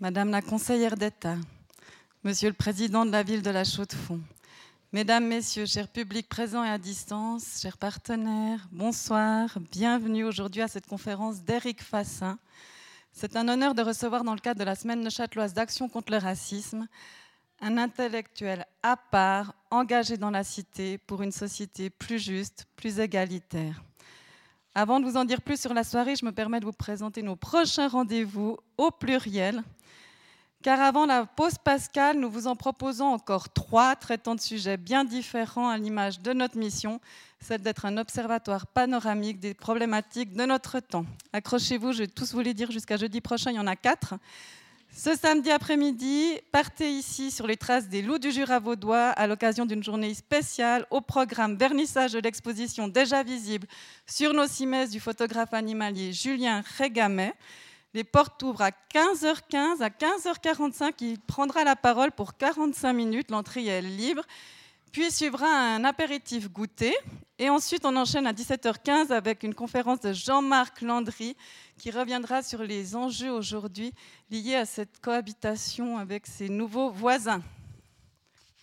Madame la conseillère d'État, Monsieur le Président de la ville de la Chaux-de-Fonds, Mesdames, Messieurs, chers publics présents et à distance, chers partenaires, bonsoir, bienvenue aujourd'hui à cette conférence d'Éric Fassin. C'est un honneur de recevoir dans le cadre de la Semaine neuchâteloise d'action contre le racisme un intellectuel à part, engagé dans la cité pour une société plus juste, plus égalitaire. Avant de vous en dire plus sur la soirée, je me permets de vous présenter nos prochains rendez-vous au pluriel. Car avant la pause pascale, nous vous en proposons encore trois traitant de sujets bien différents à l'image de notre mission, celle d'être un observatoire panoramique des problématiques de notre temps. Accrochez-vous, je vais tous vous les dire jusqu'à jeudi prochain, il y en a quatre. Ce samedi après-midi, partez ici sur les traces des loups du Jura vaudois à l'occasion d'une journée spéciale au programme vernissage de l'exposition déjà visible sur nos cimaises du photographe animalier Julien Régamet. Les portes ouvrent à 15h15. À 15h45, il prendra la parole pour 45 minutes. L'entrée est libre. Puis suivra un apéritif goûter. Et ensuite, on enchaîne à 17h15 avec une conférence de Jean-Marc Landry qui reviendra sur les enjeux aujourd'hui liés à cette cohabitation avec ses nouveaux voisins.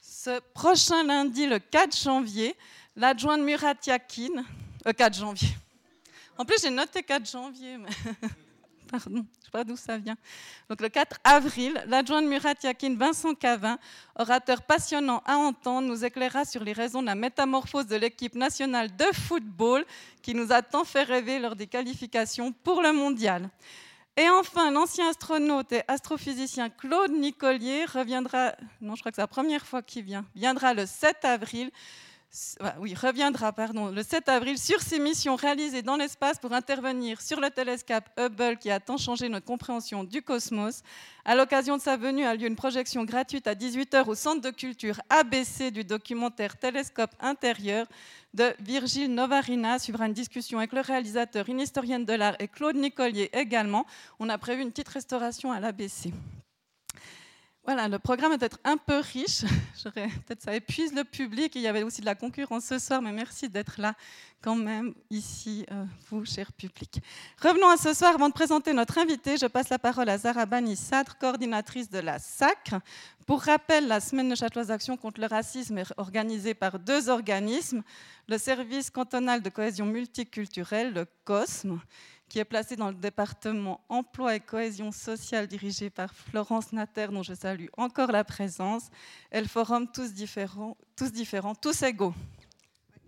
Ce prochain lundi, le 4 janvier, l'adjointe Murat Yakin, euh, 4 janvier. En plus, j'ai noté 4 janvier. Pardon, je ne sais pas d'où ça vient. Donc le 4 avril, l'adjointe Murat Yakin Vincent Cavin, orateur passionnant à entendre, nous éclairera sur les raisons de la métamorphose de l'équipe nationale de football qui nous a tant fait rêver lors des qualifications pour le mondial. Et enfin, l'ancien astronaute et astrophysicien Claude Nicolier reviendra, non, je crois que c'est la première fois qu'il vient, viendra le 7 avril oui, reviendra pardon, le 7 avril sur ses missions réalisées dans l'espace pour intervenir sur le télescope Hubble qui a tant changé notre compréhension du cosmos. À l'occasion de sa venue a lieu une projection gratuite à 18h au Centre de culture ABC du documentaire Télescope intérieur de Virgile Novarina. Suivra une discussion avec le réalisateur, une historienne de l'art et Claude Nicolier également. On a prévu une petite restauration à l'ABC. Voilà, le programme est peut-être un peu riche. Peut-être ça épuise le public. Il y avait aussi de la concurrence ce soir, mais merci d'être là quand même ici, euh, vous, cher public. Revenons à ce soir. Avant de présenter notre invité, je passe la parole à Zara Bani Sadr, coordinatrice de la SACRE. Pour rappel, la Semaine de Châteloise d'Action contre le racisme est organisée par deux organismes, le Service cantonal de cohésion multiculturelle, le COSME, qui est placé dans le département emploi et cohésion sociale dirigé par Florence Natter, dont je salue encore la présence, et le forum Tous différents, tous, différents, tous égaux.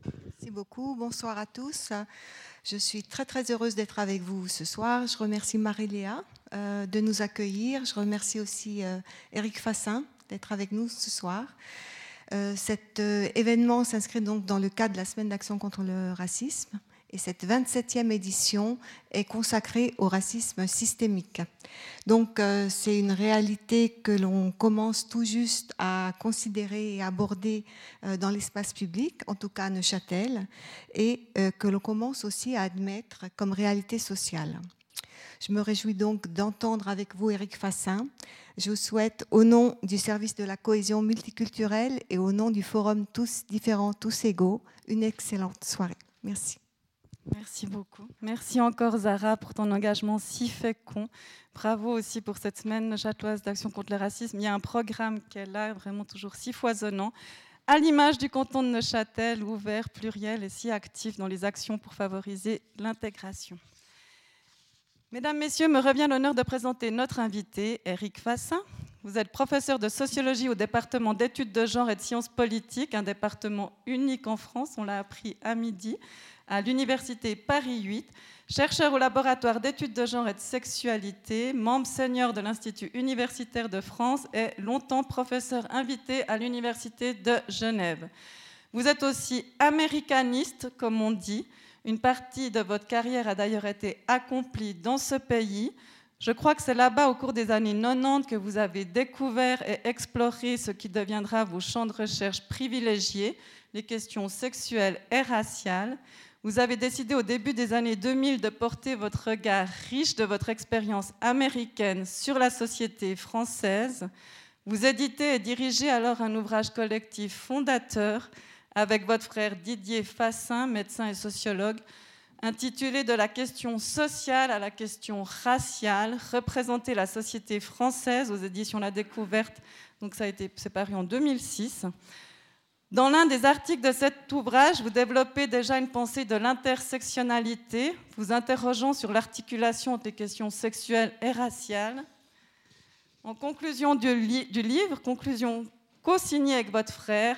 Merci beaucoup. Bonsoir à tous. Je suis très très heureuse d'être avec vous ce soir. Je remercie Marie-Léa euh, de nous accueillir. Je remercie aussi Eric euh, Fassin d'être avec nous ce soir. Euh, cet événement s'inscrit donc dans le cadre de la semaine d'action contre le racisme et cette 27e édition est consacrée au racisme systémique. Donc euh, c'est une réalité que l'on commence tout juste à considérer et aborder euh, dans l'espace public, en tout cas à Neuchâtel, et euh, que l'on commence aussi à admettre comme réalité sociale. Je me réjouis donc d'entendre avec vous Eric Fassin. Je vous souhaite, au nom du service de la cohésion multiculturelle et au nom du forum Tous différents, tous égaux, une excellente soirée. Merci. Merci beaucoup. Merci encore Zara pour ton engagement si fécond. Bravo aussi pour cette semaine châteloise d'action contre le racisme. Il y a un programme est là, vraiment toujours si foisonnant, à l'image du canton de Neuchâtel, ouvert, pluriel et si actif dans les actions pour favoriser l'intégration. Mesdames, Messieurs, me revient l'honneur de présenter notre invité, Eric Fassin. Vous êtes professeur de sociologie au département d'études de genre et de sciences politiques, un département unique en France, on l'a appris à midi à l'Université Paris 8, chercheur au laboratoire d'études de genre et de sexualité, membre senior de l'Institut universitaire de France et longtemps professeur invité à l'Université de Genève. Vous êtes aussi américaniste, comme on dit. Une partie de votre carrière a d'ailleurs été accomplie dans ce pays. Je crois que c'est là-bas, au cours des années 90, que vous avez découvert et exploré ce qui deviendra vos champs de recherche privilégiés, les questions sexuelles et raciales. Vous avez décidé au début des années 2000 de porter votre regard riche de votre expérience américaine sur la société française. Vous éditez et dirigez alors un ouvrage collectif fondateur avec votre frère Didier Fassin, médecin et sociologue, intitulé De la question sociale à la question raciale, représenter la société française aux éditions La Découverte. Donc ça a été séparé en 2006. Dans l'un des articles de cet ouvrage, vous développez déjà une pensée de l'intersectionnalité, vous interrogeant sur l'articulation entre questions sexuelles et raciales. En conclusion du, du livre, conclusion co-signée avec votre frère,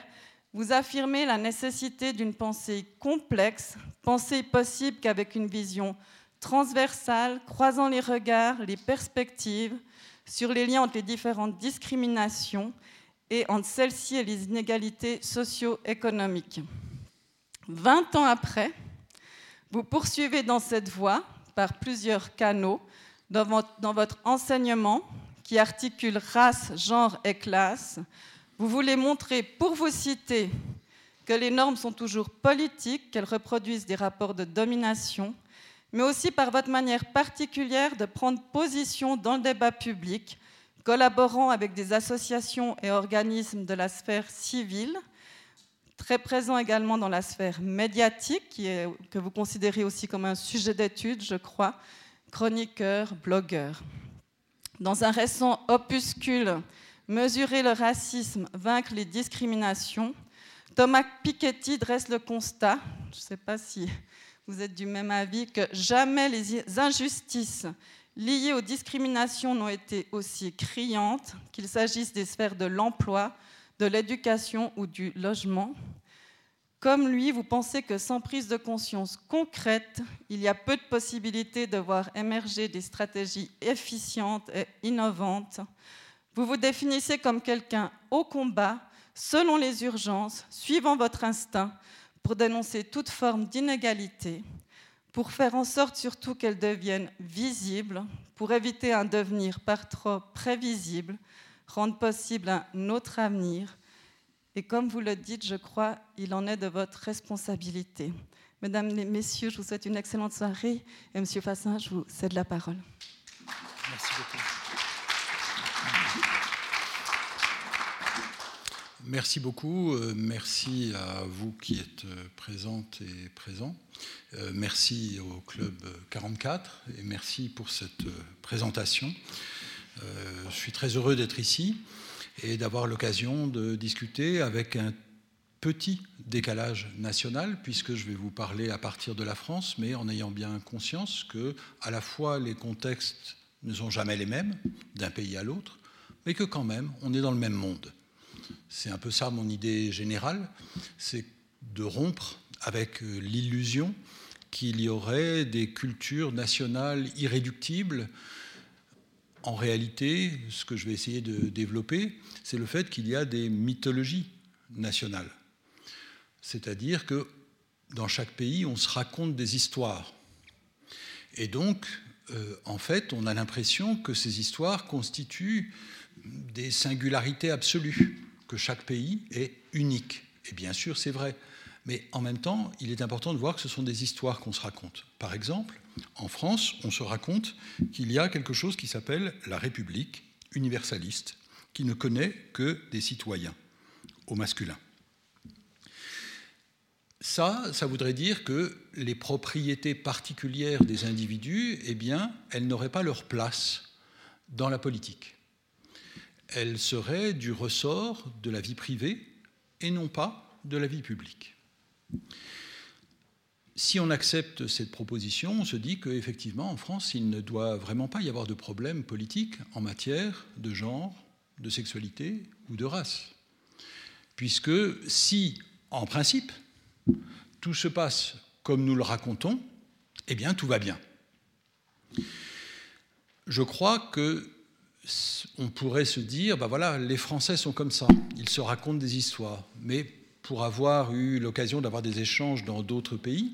vous affirmez la nécessité d'une pensée complexe, pensée possible qu'avec une vision transversale, croisant les regards, les perspectives, sur les liens entre les différentes discriminations et entre celles-ci et les inégalités socio-économiques. Vingt ans après, vous poursuivez dans cette voie par plusieurs canaux dans votre enseignement qui articule race, genre et classe, vous voulez montrer, pour vous citer, que les normes sont toujours politiques, qu'elles reproduisent des rapports de domination, mais aussi par votre manière particulière de prendre position dans le débat public, collaborant avec des associations et organismes de la sphère civile, très présent également dans la sphère médiatique, qui est, que vous considérez aussi comme un sujet d'étude, je crois, chroniqueur, blogueur. Dans un récent opuscule Mesurer le racisme, vaincre les discriminations. Thomas Piketty dresse le constat, je ne sais pas si vous êtes du même avis, que jamais les injustices liées aux discriminations n'ont été aussi criantes, qu'il s'agisse des sphères de l'emploi, de l'éducation ou du logement. Comme lui, vous pensez que sans prise de conscience concrète, il y a peu de possibilités de voir émerger des stratégies efficientes et innovantes vous vous définissez comme quelqu'un au combat, selon les urgences, suivant votre instinct, pour dénoncer toute forme d'inégalité, pour faire en sorte surtout qu'elle devienne visible, pour éviter un devenir par trop prévisible, rendre possible un autre avenir. Et comme vous le dites, je crois, il en est de votre responsabilité. Mesdames et messieurs, je vous souhaite une excellente soirée. Et Monsieur Fassin, je vous cède la parole. Merci beaucoup. Merci beaucoup. Euh, merci à vous qui êtes euh, présentes et présents. Euh, merci au Club 44 et merci pour cette présentation. Je suis très heureux d'être ici et d'avoir l'occasion de discuter avec un petit décalage national, puisque je vais vous parler à partir de la France, mais en ayant bien conscience que à la fois les contextes ne sont jamais les mêmes d'un pays à l'autre, mais que quand même on est dans le même monde. C'est un peu ça mon idée générale, c'est de rompre avec euh, l'illusion qu'il y aurait des cultures nationales irréductibles. En réalité, ce que je vais essayer de développer, c'est le fait qu'il y a des mythologies nationales. C'est-à-dire que dans chaque pays, on se raconte des histoires. Et donc, euh, en fait, on a l'impression que ces histoires constituent des singularités absolues que chaque pays est unique. Et bien sûr, c'est vrai. Mais en même temps, il est important de voir que ce sont des histoires qu'on se raconte. Par exemple, en France, on se raconte qu'il y a quelque chose qui s'appelle la République universaliste, qui ne connaît que des citoyens, au masculin. Ça, ça voudrait dire que les propriétés particulières des individus, eh bien, elles n'auraient pas leur place dans la politique elle serait du ressort de la vie privée et non pas de la vie publique. Si on accepte cette proposition, on se dit qu'effectivement, en France, il ne doit vraiment pas y avoir de problème politique en matière de genre, de sexualité ou de race. Puisque si, en principe, tout se passe comme nous le racontons, eh bien, tout va bien. Je crois que on pourrait se dire, ben voilà, les Français sont comme ça, ils se racontent des histoires. Mais pour avoir eu l'occasion d'avoir des échanges dans d'autres pays,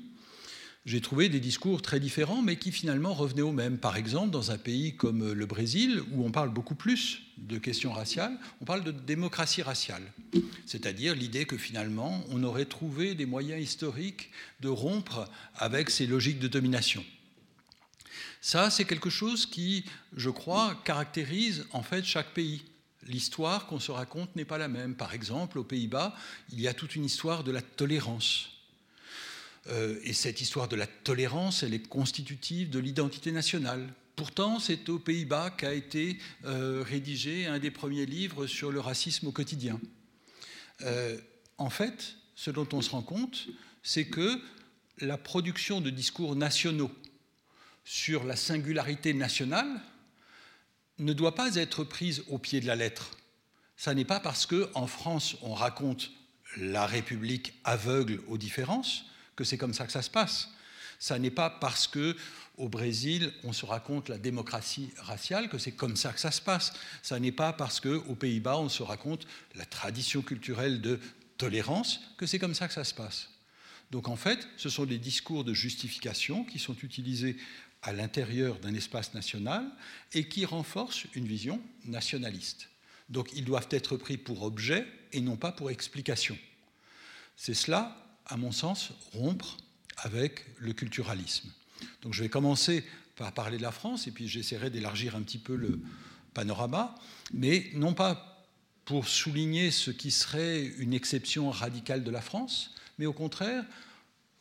j'ai trouvé des discours très différents, mais qui finalement revenaient au même. Par exemple, dans un pays comme le Brésil, où on parle beaucoup plus de questions raciales, on parle de démocratie raciale, c'est-à-dire l'idée que finalement, on aurait trouvé des moyens historiques de rompre avec ces logiques de domination. Ça, c'est quelque chose qui, je crois, caractérise en fait chaque pays. L'histoire qu'on se raconte n'est pas la même. Par exemple, aux Pays-Bas, il y a toute une histoire de la tolérance. Euh, et cette histoire de la tolérance, elle est constitutive de l'identité nationale. Pourtant, c'est aux Pays-Bas qu'a été euh, rédigé un des premiers livres sur le racisme au quotidien. Euh, en fait, ce dont on se rend compte, c'est que la production de discours nationaux sur la singularité nationale ne doit pas être prise au pied de la lettre. Ça n'est pas parce qu'en France, on raconte la République aveugle aux différences que c'est comme ça que ça se passe. Ça n'est pas parce que au Brésil, on se raconte la démocratie raciale que c'est comme ça que ça se passe. Ça n'est pas parce que aux Pays-Bas, on se raconte la tradition culturelle de tolérance que c'est comme ça que ça se passe. Donc en fait, ce sont des discours de justification qui sont utilisés à l'intérieur d'un espace national et qui renforcent une vision nationaliste. Donc ils doivent être pris pour objet et non pas pour explication. C'est cela, à mon sens, rompre avec le culturalisme. Donc je vais commencer par parler de la France et puis j'essaierai d'élargir un petit peu le panorama, mais non pas pour souligner ce qui serait une exception radicale de la France, mais au contraire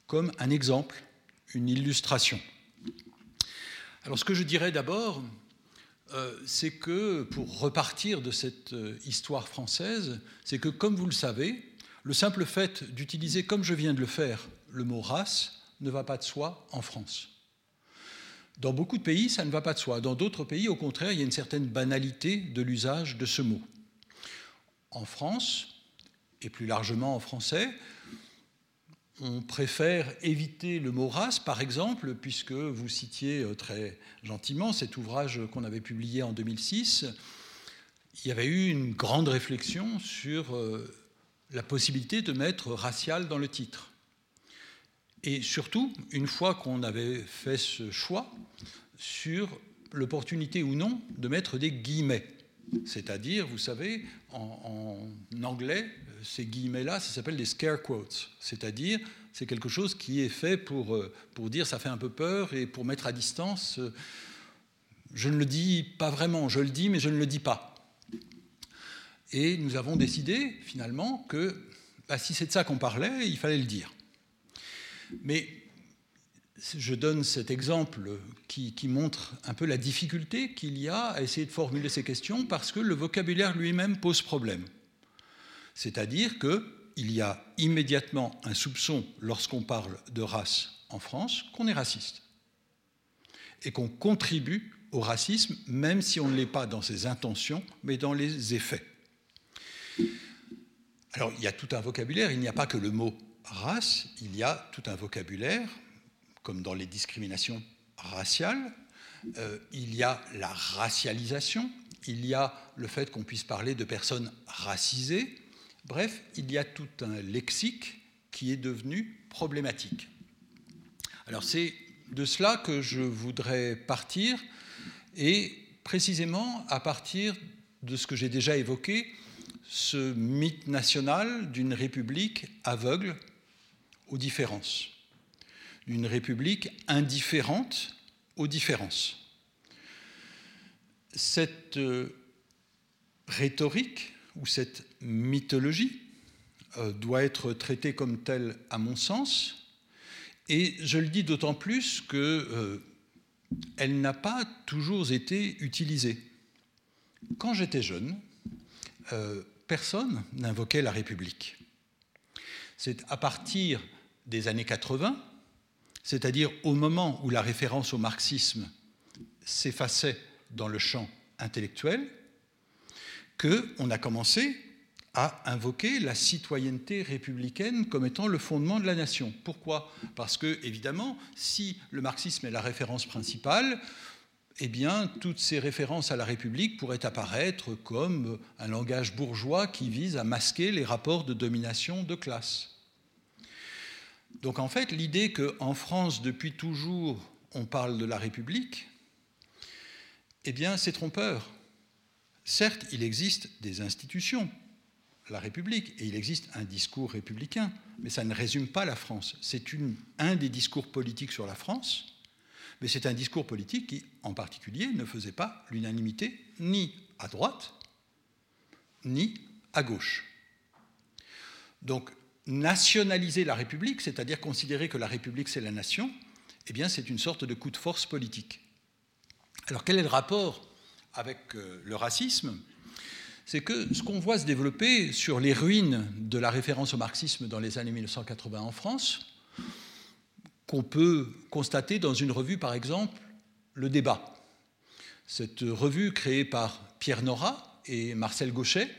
comme un exemple, une illustration. Alors ce que je dirais d'abord, euh, c'est que pour repartir de cette euh, histoire française, c'est que comme vous le savez, le simple fait d'utiliser, comme je viens de le faire, le mot race ne va pas de soi en France. Dans beaucoup de pays, ça ne va pas de soi. Dans d'autres pays, au contraire, il y a une certaine banalité de l'usage de ce mot. En France, et plus largement en français, on préfère éviter le mot race, par exemple, puisque vous citiez euh, très gentiment cet ouvrage qu'on avait publié en 2006. Il y avait eu une grande réflexion sur euh, la possibilité de mettre racial dans le titre. Et surtout, une fois qu'on avait fait ce choix, sur l'opportunité ou non de mettre des guillemets. C'est-à-dire, vous savez, en, anglais, ces guillemets-là, ça s'appelle des scare quotes. C'est-à-dire, c'est quelque chose qui est fait pour, euh, pour dire ça fait un peu peur et pour mettre à distance. Euh, je ne le dis pas vraiment, je le dis, mais je ne le dis pas. Et nous avons décidé finalement que bah, si c'est de ça qu'on parlait, il fallait le dire. Mais je donne cet exemple qui, montre un peu la difficulté qu'il y a à essayer de formuler ces questions parce que le vocabulaire lui-même pose problème. C'est-à-dire qu'il y a immédiatement un soupçon lorsqu'on parle de race en France qu'on est raciste et qu'on contribue au racisme même si on ne l'est pas dans ses intentions mais dans les effets. Alors il y a tout un vocabulaire, il n'y a pas que le mot race, il y a tout un vocabulaire comme dans les discriminations raciales, euh, il y a la racialisation, il y a le fait qu'on puisse parler de personnes racisées, bref, il y a tout un lexique qui est devenu problématique. Alors c'est de cela que je voudrais partir, et précisément à partir de ce que j'ai déjà évoqué, ce mythe national d'une république aveugle aux différences d'une république indifférente aux différences. Cette euh, rhétorique ou cette mythologie euh, doit être traitée comme telle à mon sens, et je le dis d'autant plus que euh, n'a pas toujours été utilisée. Quand j'étais jeune, personne n'invoquait la République. C'est à partir des années 80 c'est-à-dire au moment où la référence au marxisme s'effaçait dans le champ intellectuel, qu'on a commencé à invoquer la citoyenneté républicaine comme étant le fondement de la nation. Pourquoi? Parce que, évidemment, si le marxisme est la référence principale, eh bien, toutes ces références à la République pourraient apparaître comme un langage bourgeois qui vise à masquer les rapports de domination de classe. Donc en fait, l'idée qu'en France, depuis toujours, on parle de la République, eh bien, c'est trompeur. Certes, il existe des institutions, la République, et il existe un discours républicain, mais ça ne résume pas la France. C'est un des discours politiques sur la France, mais c'est un discours politique qui, en particulier, ne faisait pas l'unanimité ni à droite, ni à gauche. Donc nationaliser la République, c'est-à-dire considérer que la République c'est la nation, eh bien c'est une sorte de coup de force politique. Alors quel est le rapport avec euh, le racisme? C'est que ce qu'on voit se développer sur les ruines de la référence au marxisme dans les années 1980 en France, qu'on peut constater dans une revue par exemple, Le Débat. Cette revue créée par Pierre Nora et Marcel Gauchet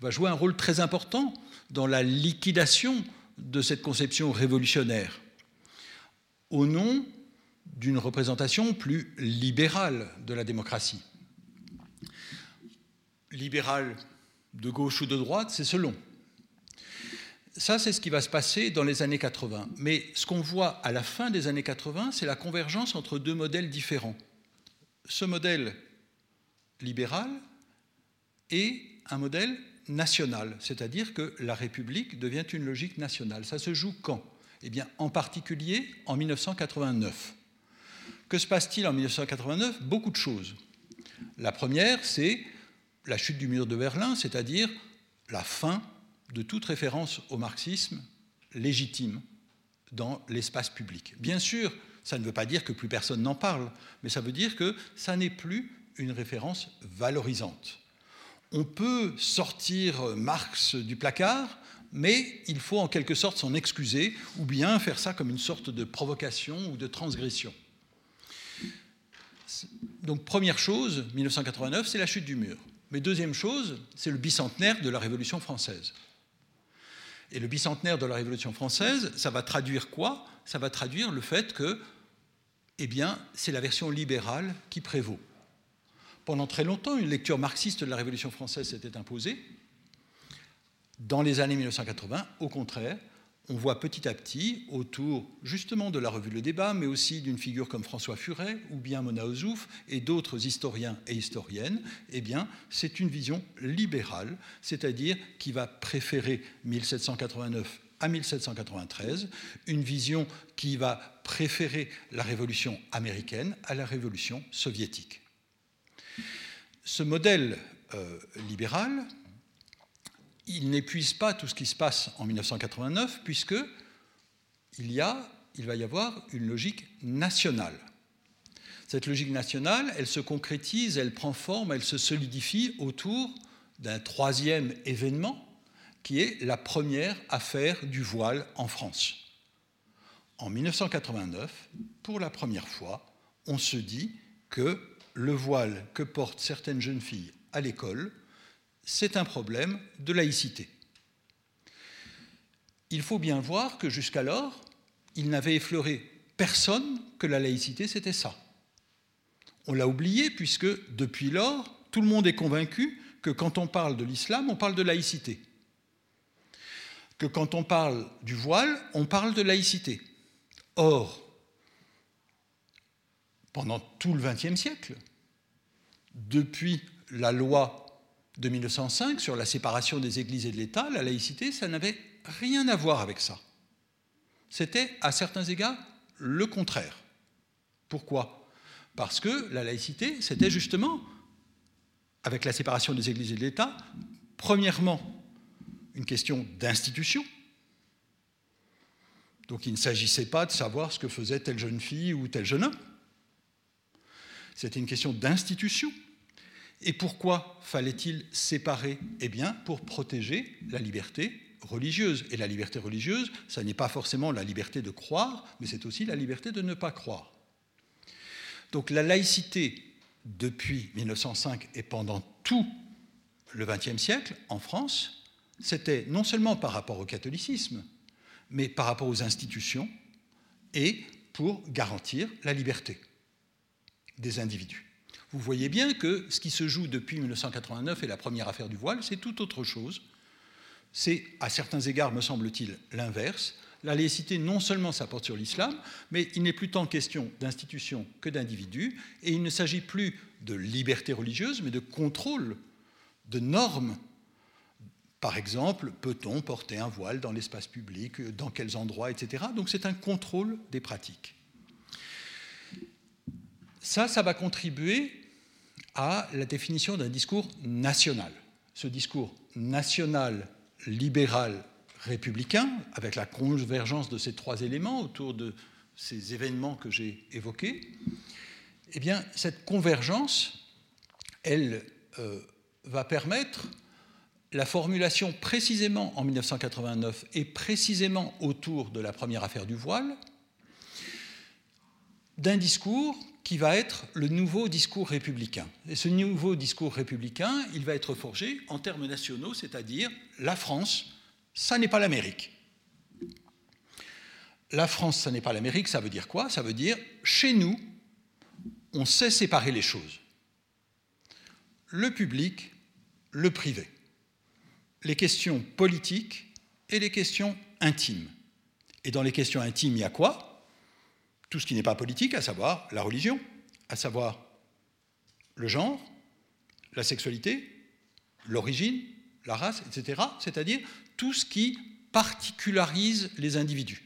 va jouer un rôle très important dans la liquidation de cette conception révolutionnaire, au nom d'une représentation plus libérale de la démocratie. Libérale de gauche ou de droite, c'est selon. Ça, c'est ce qui va se passer dans les années 80. Mais ce qu'on voit à la fin des années 80, c'est la convergence entre deux modèles différents. Ce modèle libéral et un modèle national, c'est-à-dire que la République devient une logique nationale. Ça se joue quand? Eh bien, en particulier en 1989. Que se passe-t-il en 1989 Beaucoup de choses. La première, c'est la chute du mur de Berlin, c'est-à-dire la fin de toute référence au marxisme légitime dans l'espace public. Bien sûr, ça ne veut pas dire que plus personne n'en parle, mais ça veut dire que ça n'est plus une référence valorisante on peut sortir Marx du placard, mais il faut en quelque sorte s'en excuser ou bien faire ça comme une sorte de provocation ou de transgression. Donc première chose, 1989, c'est la chute du mur. Mais deuxième chose, c'est le bicentenaire de la Révolution française. Et le bicentenaire de la Révolution française, ça va traduire quoi? Ça va traduire le fait que, eh bien, c'est la version libérale qui prévaut. Pendant très longtemps, une lecture marxiste de la Révolution française s'était imposée. Dans les années 1980, au contraire, on voit petit à petit, autour justement de la revue Le Débat, mais aussi d'une figure comme François Furet ou bien Mona Ozouf et d'autres historiens et historiennes, eh bien, c'est une vision libérale, c'est-à-dire qui va préférer 1789 à 1793, une vision qui va préférer la révolution américaine à la révolution soviétique ce modèle euh, libéral, il n'épuise pas tout ce qui se passe en 1989, puisque il, y a, il va y avoir une logique nationale. Cette logique nationale, elle se concrétise, elle prend forme, elle se solidifie autour d'un troisième événement, qui est la première affaire du voile en France. En 1989, pour la première fois, on se dit que le voile que portent certaines jeunes filles à l'école, c'est un problème de laïcité. Il faut bien voir que jusqu'alors, il n'avait effleuré personne que la laïcité, c'était ça. On l'a oublié puisque depuis lors, tout le monde est convaincu que quand on parle de l'islam, on parle de laïcité. Que quand on parle du voile, on parle de laïcité. Or, pendant tout le XXe siècle, depuis la loi de 1905 sur la séparation des églises et de l'État, la laïcité, ça n'avait rien à voir avec ça. C'était, à certains égards, le contraire. Pourquoi? Parce que la laïcité, c'était justement, avec la séparation des églises et de l'État, premièrement, une question d'institution. Donc il ne s'agissait pas de savoir ce que faisait telle jeune fille ou tel jeune homme. C'était une question d'institution. Et pourquoi fallait-il séparer? Eh bien, pour protéger la liberté religieuse. Et la liberté religieuse, ça n'est pas forcément la liberté de croire, mais c'est aussi la liberté de ne pas croire. Donc la laïcité, depuis 1905 et pendant tout le XXe siècle, en France, c'était non seulement par rapport au catholicisme, mais par rapport aux institutions et pour garantir la liberté des individus. Vous voyez bien que ce qui se joue depuis 1989 et la première affaire du voile, c'est tout autre chose. C'est, à certains égards, me semble-t-il, l'inverse. La laïcité, non seulement s'apporte sur l'islam, mais il n'est plus tant question d'institutions que d'individus, et il ne s'agit plus de liberté religieuse, mais de contrôle, de normes. Par exemple, peut-on porter un voile dans l'espace public, dans quels endroits, etc. Donc c'est un contrôle des pratiques. Ça, ça va contribuer à la définition d'un discours national. Ce discours national, libéral, républicain, avec la convergence de ces trois éléments autour de ces événements que j'ai évoqués, eh bien, cette convergence, elle euh, va permettre la formulation précisément en 1989 et précisément autour de la première affaire du voile d'un discours qui va être le nouveau discours républicain. Et ce nouveau discours républicain, il va être forgé en termes nationaux, c'est-à-dire la France, ça n'est pas l'Amérique. La France, ça n'est pas l'Amérique, ça veut dire quoi? Ça veut dire, chez nous, on sait séparer les choses. Le public, le privé. Les questions politiques et les questions intimes. Et dans les questions intimes, il y a quoi? Tout ce qui n'est pas politique, à savoir la religion, à savoir le genre, la sexualité, l'origine, la race, etc., c'est-à-dire tout ce qui particularise les individus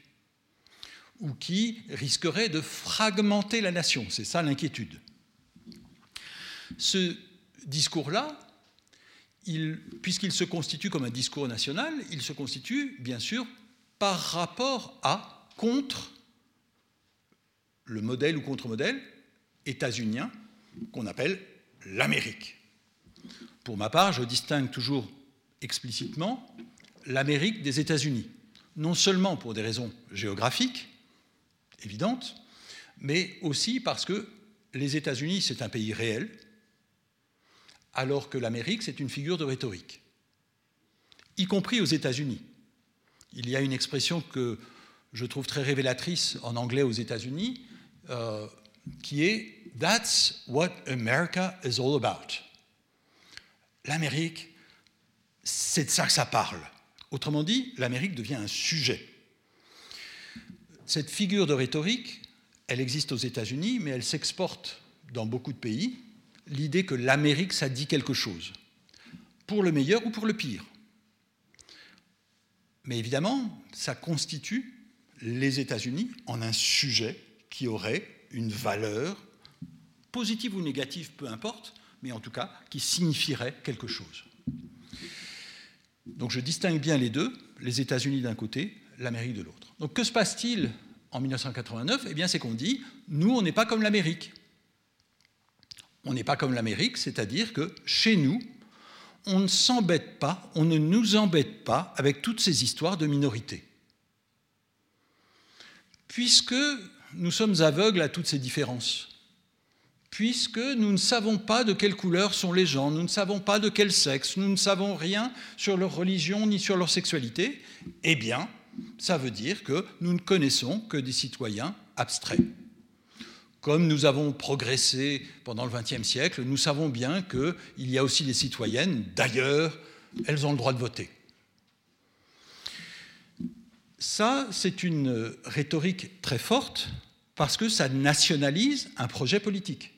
ou qui risquerait de fragmenter la nation. C'est ça l'inquiétude. Ce discours-là, puisqu'il se constitue comme un discours national, il se constitue bien sûr par rapport à, contre le modèle ou contre-modèle états-unien qu'on appelle l'Amérique. Pour ma part, je distingue toujours explicitement l'Amérique des États-Unis, non seulement pour des raisons géographiques évidentes, mais aussi parce que les États-Unis, c'est un pays réel, alors que l'Amérique, c'est une figure de rhétorique, y compris aux États-Unis. Il y a une expression que je trouve très révélatrice en anglais aux États-Unis, euh, qui est That's what America is all about. L'Amérique, c'est de ça que ça parle. Autrement dit, l'Amérique devient un sujet. Cette figure de rhétorique, elle existe aux États-Unis, mais elle s'exporte dans beaucoup de pays. L'idée que l'Amérique, ça dit quelque chose, pour le meilleur ou pour le pire. Mais évidemment, ça constitue les États-Unis en un sujet qui aurait une valeur, positive ou négative, peu importe, mais en tout cas qui signifierait quelque chose. Donc je distingue bien les deux, les États-Unis d'un côté, l'Amérique de l'autre. Donc que se passe-t-il en 1989 Eh bien c'est qu'on dit, nous, on n'est pas comme l'Amérique. On n'est pas comme l'Amérique, c'est-à-dire que chez nous, on ne s'embête pas, on ne nous embête pas avec toutes ces histoires de minorités. Puisque nous sommes aveugles à toutes ces différences, puisque nous ne savons pas de quelle couleur sont les gens, nous ne savons pas de quel sexe, nous ne savons rien sur leur religion ni sur leur sexualité, eh bien, ça veut dire que nous ne connaissons que des citoyens abstraits. Comme nous avons progressé pendant le XXe siècle, nous savons bien qu'il y a aussi des citoyennes, d'ailleurs, elles ont le droit de voter. Ça, c'est une rhétorique très forte parce que ça nationalise un projet politique.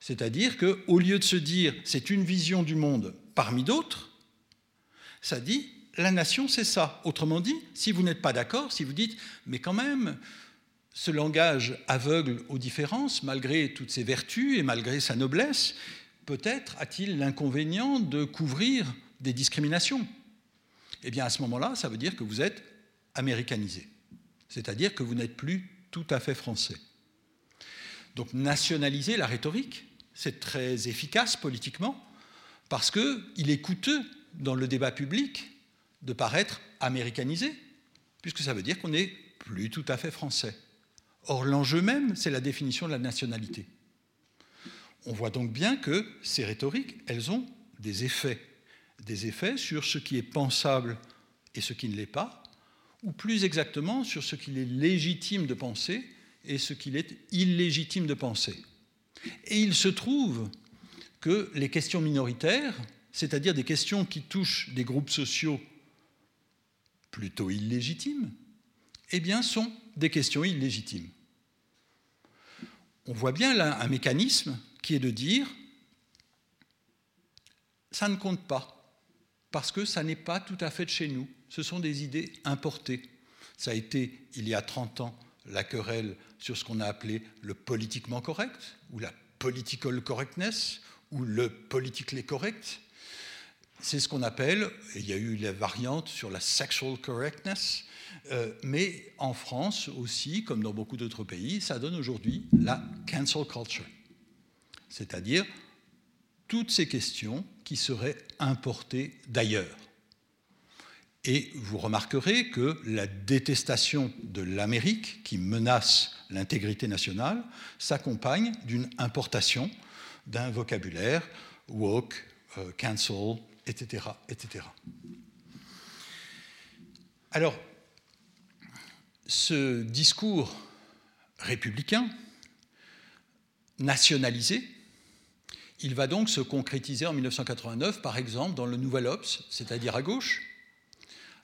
C'est-à-dire qu'au lieu de se dire c'est une vision du monde parmi d'autres, ça dit la nation c'est ça. Autrement dit, si vous n'êtes pas d'accord, si vous dites mais quand même, ce langage aveugle aux différences, malgré toutes ses vertus et malgré sa noblesse, peut-être a-t-il l'inconvénient de couvrir des discriminations. Eh bien à ce moment-là, ça veut dire que vous êtes américanisé. C'est-à-dire que vous n'êtes plus tout à fait français. Donc nationaliser la rhétorique, c'est très efficace politiquement, parce qu'il est coûteux dans le débat public de paraître américanisé, puisque ça veut dire qu'on n'est plus tout à fait français. Or, l'enjeu même, c'est la définition de la nationalité. On voit donc bien que ces rhétoriques, elles ont des effets, des effets sur ce qui est pensable et ce qui ne l'est pas, ou plus exactement sur ce qu'il est légitime de penser et ce qu'il est illégitime de penser. Et il se trouve que les questions minoritaires, c'est-à-dire des questions qui touchent des groupes sociaux plutôt illégitimes, eh bien, sont des questions illégitimes. On voit bien là un mécanisme qui est de dire ça ne compte pas, parce que ça n'est pas tout à fait de chez nous ce sont des idées importées. Ça a été, il y a 30 ans, la querelle sur ce qu'on a appelé le politiquement correct, ou la political correctness, ou le politically correct. c'est ce qu'on appelle, il y a eu la variante sur la sexual correctness, euh, mais en France aussi, comme dans beaucoup d'autres pays, ça donne aujourd'hui la cancel culture, c'est-à-dire toutes ces questions qui seraient importées d'ailleurs. Et vous remarquerez que la détestation de l'Amérique, qui menace l'intégrité nationale, s'accompagne d'une importation d'un vocabulaire woke, euh, cancel, etc., etc. Alors, ce discours républicain, nationalisé, il va donc se concrétiser en 1989, par exemple, dans le Nouvel Obs, c'est-à-dire à gauche,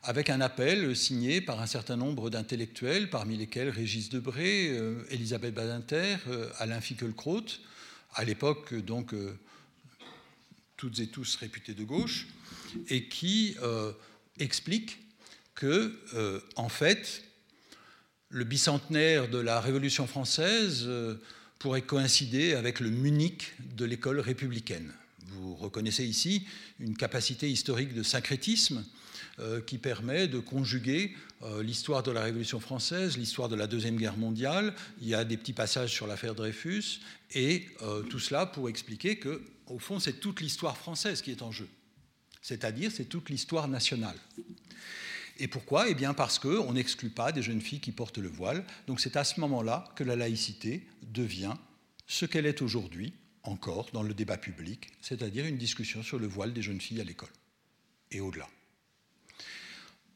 avec un appel signé par un certain nombre d'intellectuels, parmi lesquels Régis Debré, euh, Elisabeth Badinter, euh, Alain Finkielkraut, à l'époque donc euh, toutes et tous réputés de gauche, et qui explique que, en fait, le bicentenaire de la Révolution française pourrait coïncider avec le Munich de l'école républicaine. Vous reconnaissez ici une capacité historique de syncrétisme euh, qui permet de conjuguer euh, l'histoire de la Révolution française, l'histoire de la Deuxième Guerre mondiale. Il y a des petits passages sur l'affaire Dreyfus, et euh, tout cela pour expliquer que, au fond, c'est toute l'histoire française qui est en jeu. C'est-à-dire, c'est toute l'histoire nationale. Et pourquoi? Eh bien parce qu'on n'exclut pas des jeunes filles qui portent le voile. Donc c'est à ce moment-là que la laïcité devient ce qu'elle est aujourd'hui, encore dans le débat public, c'est-à-dire une discussion sur le voile des jeunes filles à l'école et au-delà.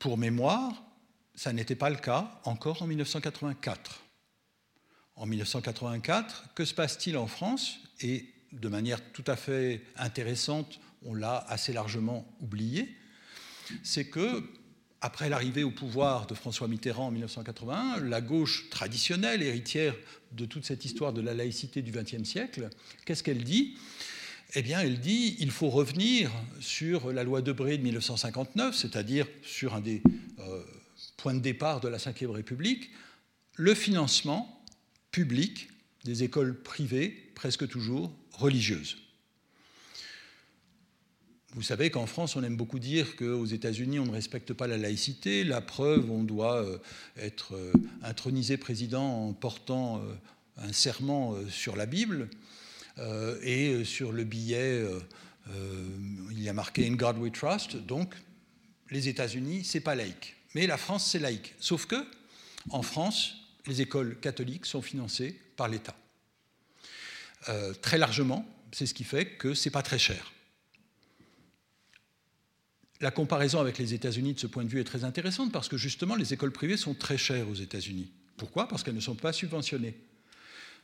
Pour mémoire, ça n'était pas le cas encore en 1984. En 1984, que se passe-t-il en France? Et de manière tout à fait intéressante, on l'a assez largement oublié, c'est que après l'arrivée au pouvoir de François Mitterrand en 1981, la gauche traditionnelle, héritière de toute cette histoire de la laïcité du XXe siècle, qu'est-ce qu'elle dit? Eh bien, elle dit il faut revenir sur la loi Debré de 1959, c'est-à-dire sur un des euh, points de départ de la Ve République, le financement public des écoles privées, presque toujours religieuses. Vous savez qu'en France, on aime beaucoup dire qu'aux États-Unis, on ne respecte pas la laïcité. La preuve, on doit euh, être euh, intronisé président en portant un serment sur la Bible. Euh, et sur le billet, euh, euh, il y a marqué In God We Trust. Donc, les États-Unis, c'est pas laïque. Mais la France, c'est laïque. Sauf que, en France, les écoles catholiques sont financées par l'État. très largement, c'est ce qui fait que c'est pas très cher. La comparaison avec les États-Unis de ce point de vue est très intéressante parce que justement les écoles privées sont très chères aux États-Unis. Pourquoi? Parce qu'elles ne sont pas subventionnées.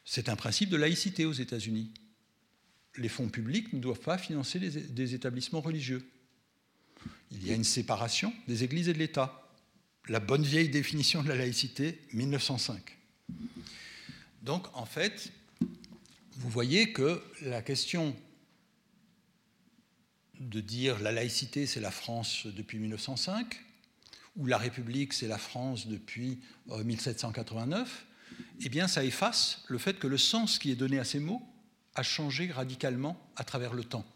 C'est un principe de laïcité aux États-Unis. Les fonds publics ne doivent pas financer des établissements religieux. Il y a une séparation des églises et de l'État. La bonne vieille définition de la laïcité, 1905. Donc, en fait, vous voyez que la question de dire la laïcité, c'est la France depuis 1905, ou la République, c'est la France depuis 1789, euh, eh bien, ça efface le fait que le sens qui est donné à ces mots a changé radicalement à travers le temps.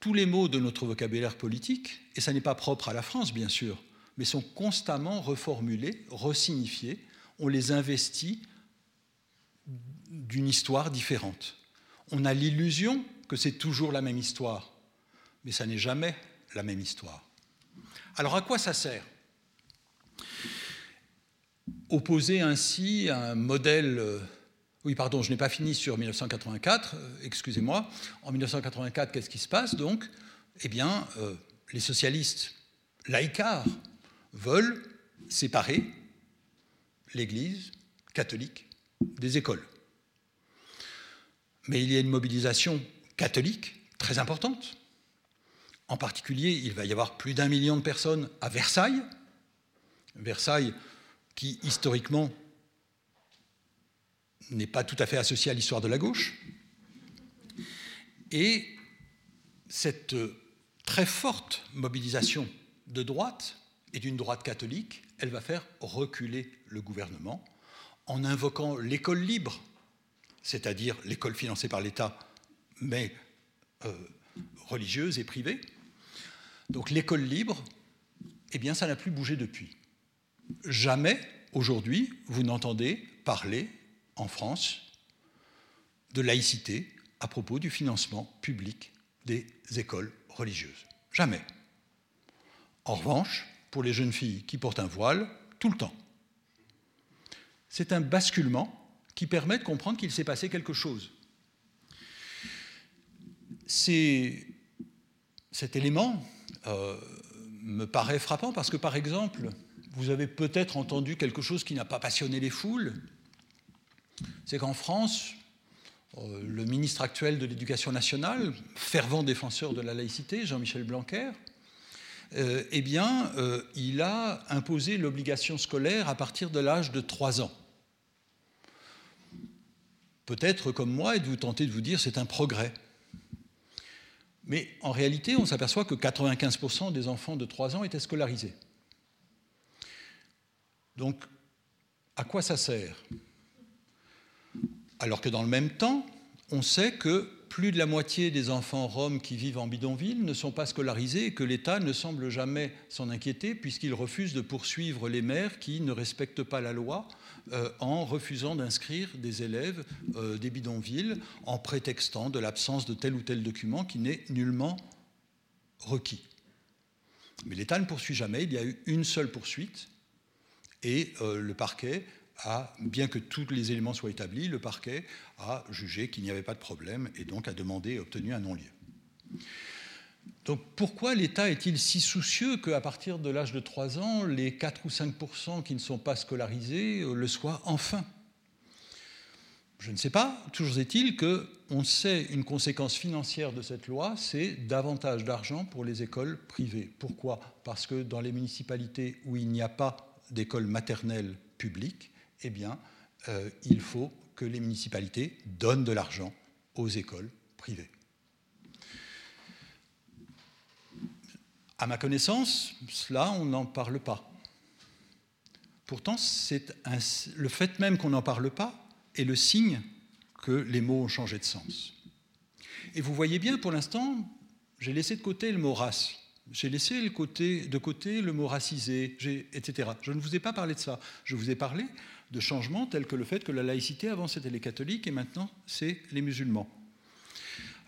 Tous les mots de notre vocabulaire politique, et ça n'est pas propre à la France, bien sûr, mais sont constamment reformulés, resignifiés, on les investit d'une histoire différente. On a l'illusion que c'est toujours la même histoire, mais ça n'est jamais la même histoire. Alors à quoi ça sert? Opposer ainsi un modèle. Oui, pardon, je n'ai pas fini sur 1984, euh, excusez-moi. En 1984, qu'est-ce qui se passe donc? Eh bien, euh, les socialistes laïcards veulent séparer l'Église catholique des écoles. Mais il y a une mobilisation catholique très importante. En particulier, il va y avoir plus d'un million de personnes à Versailles. Versailles, qui historiquement n'est pas tout à fait associé à l'histoire de la gauche. Et cette très forte mobilisation de droite et d'une droite catholique, elle va faire reculer le gouvernement en invoquant l'école libre, c'est-à-dire l'école financée par l'État, mais euh, religieuses et privées. Donc l'école libre, eh bien ça n'a plus bougé depuis. Jamais aujourd'hui vous n'entendez parler en France de laïcité à propos du financement public des écoles religieuses. Jamais. En revanche, pour les jeunes filles qui portent un voile, tout le temps. C'est un basculement qui permet de comprendre qu'il s'est passé quelque chose. Cet élément euh, me paraît frappant parce que, par exemple, vous avez peut-être entendu quelque chose qui n'a pas passionné les foules, c'est qu'en France, euh, le ministre actuel de l'Éducation nationale, fervent défenseur de la laïcité, Jean-Michel Blanquer, euh, eh bien, euh, il a imposé l'obligation scolaire à partir de l'âge de 3 ans. Peut-être, comme moi, êtes-vous tenté de vous dire c'est un progrès. Mais en réalité, on s'aperçoit que 95% des enfants de 3 ans étaient scolarisés. Donc, à quoi ça sert? Alors que dans le même temps, on sait que plus de la moitié des enfants roms qui vivent en bidonville ne sont pas scolarisés et que l'État ne semble jamais s'en inquiéter puisqu'il refuse de poursuivre les maires qui ne respectent pas la loi euh, en refusant d'inscrire des élèves euh, des bidonvilles en prétextant de l'absence de tel ou tel document qui n'est nullement requis. Mais l'État ne poursuit jamais, il y a eu une seule poursuite et euh, le parquet bien que tous les éléments soient établis, le parquet a jugé qu'il n'y avait pas de problème et donc a demandé et obtenu un non-lieu. Donc pourquoi l'État est-il si soucieux qu'à partir de l'âge de 3 ans, les 4 ou 5% qui ne sont pas scolarisés euh, le soient enfin? Je ne sais pas. Toujours est-il qu'on sait une conséquence financière de cette loi, c'est davantage d'argent pour les écoles privées. Pourquoi? Parce que dans les municipalités où il n'y a pas d'école maternelle publique, eh bien, euh, il faut que les municipalités donnent de l'argent aux écoles privées. À ma connaissance, cela, on n'en parle pas. Pourtant, le fait même qu'on n'en parle pas est le signe que les mots ont changé de sens. Et vous voyez bien, pour l'instant, j'ai laissé de côté le mot race. J'ai laissé de côté le mot racisé, etc. Je ne vous ai pas parlé de ça. Je vous ai parlé de changements tels que le fait que la laïcité, avant c'était les catholiques et maintenant c'est les musulmans.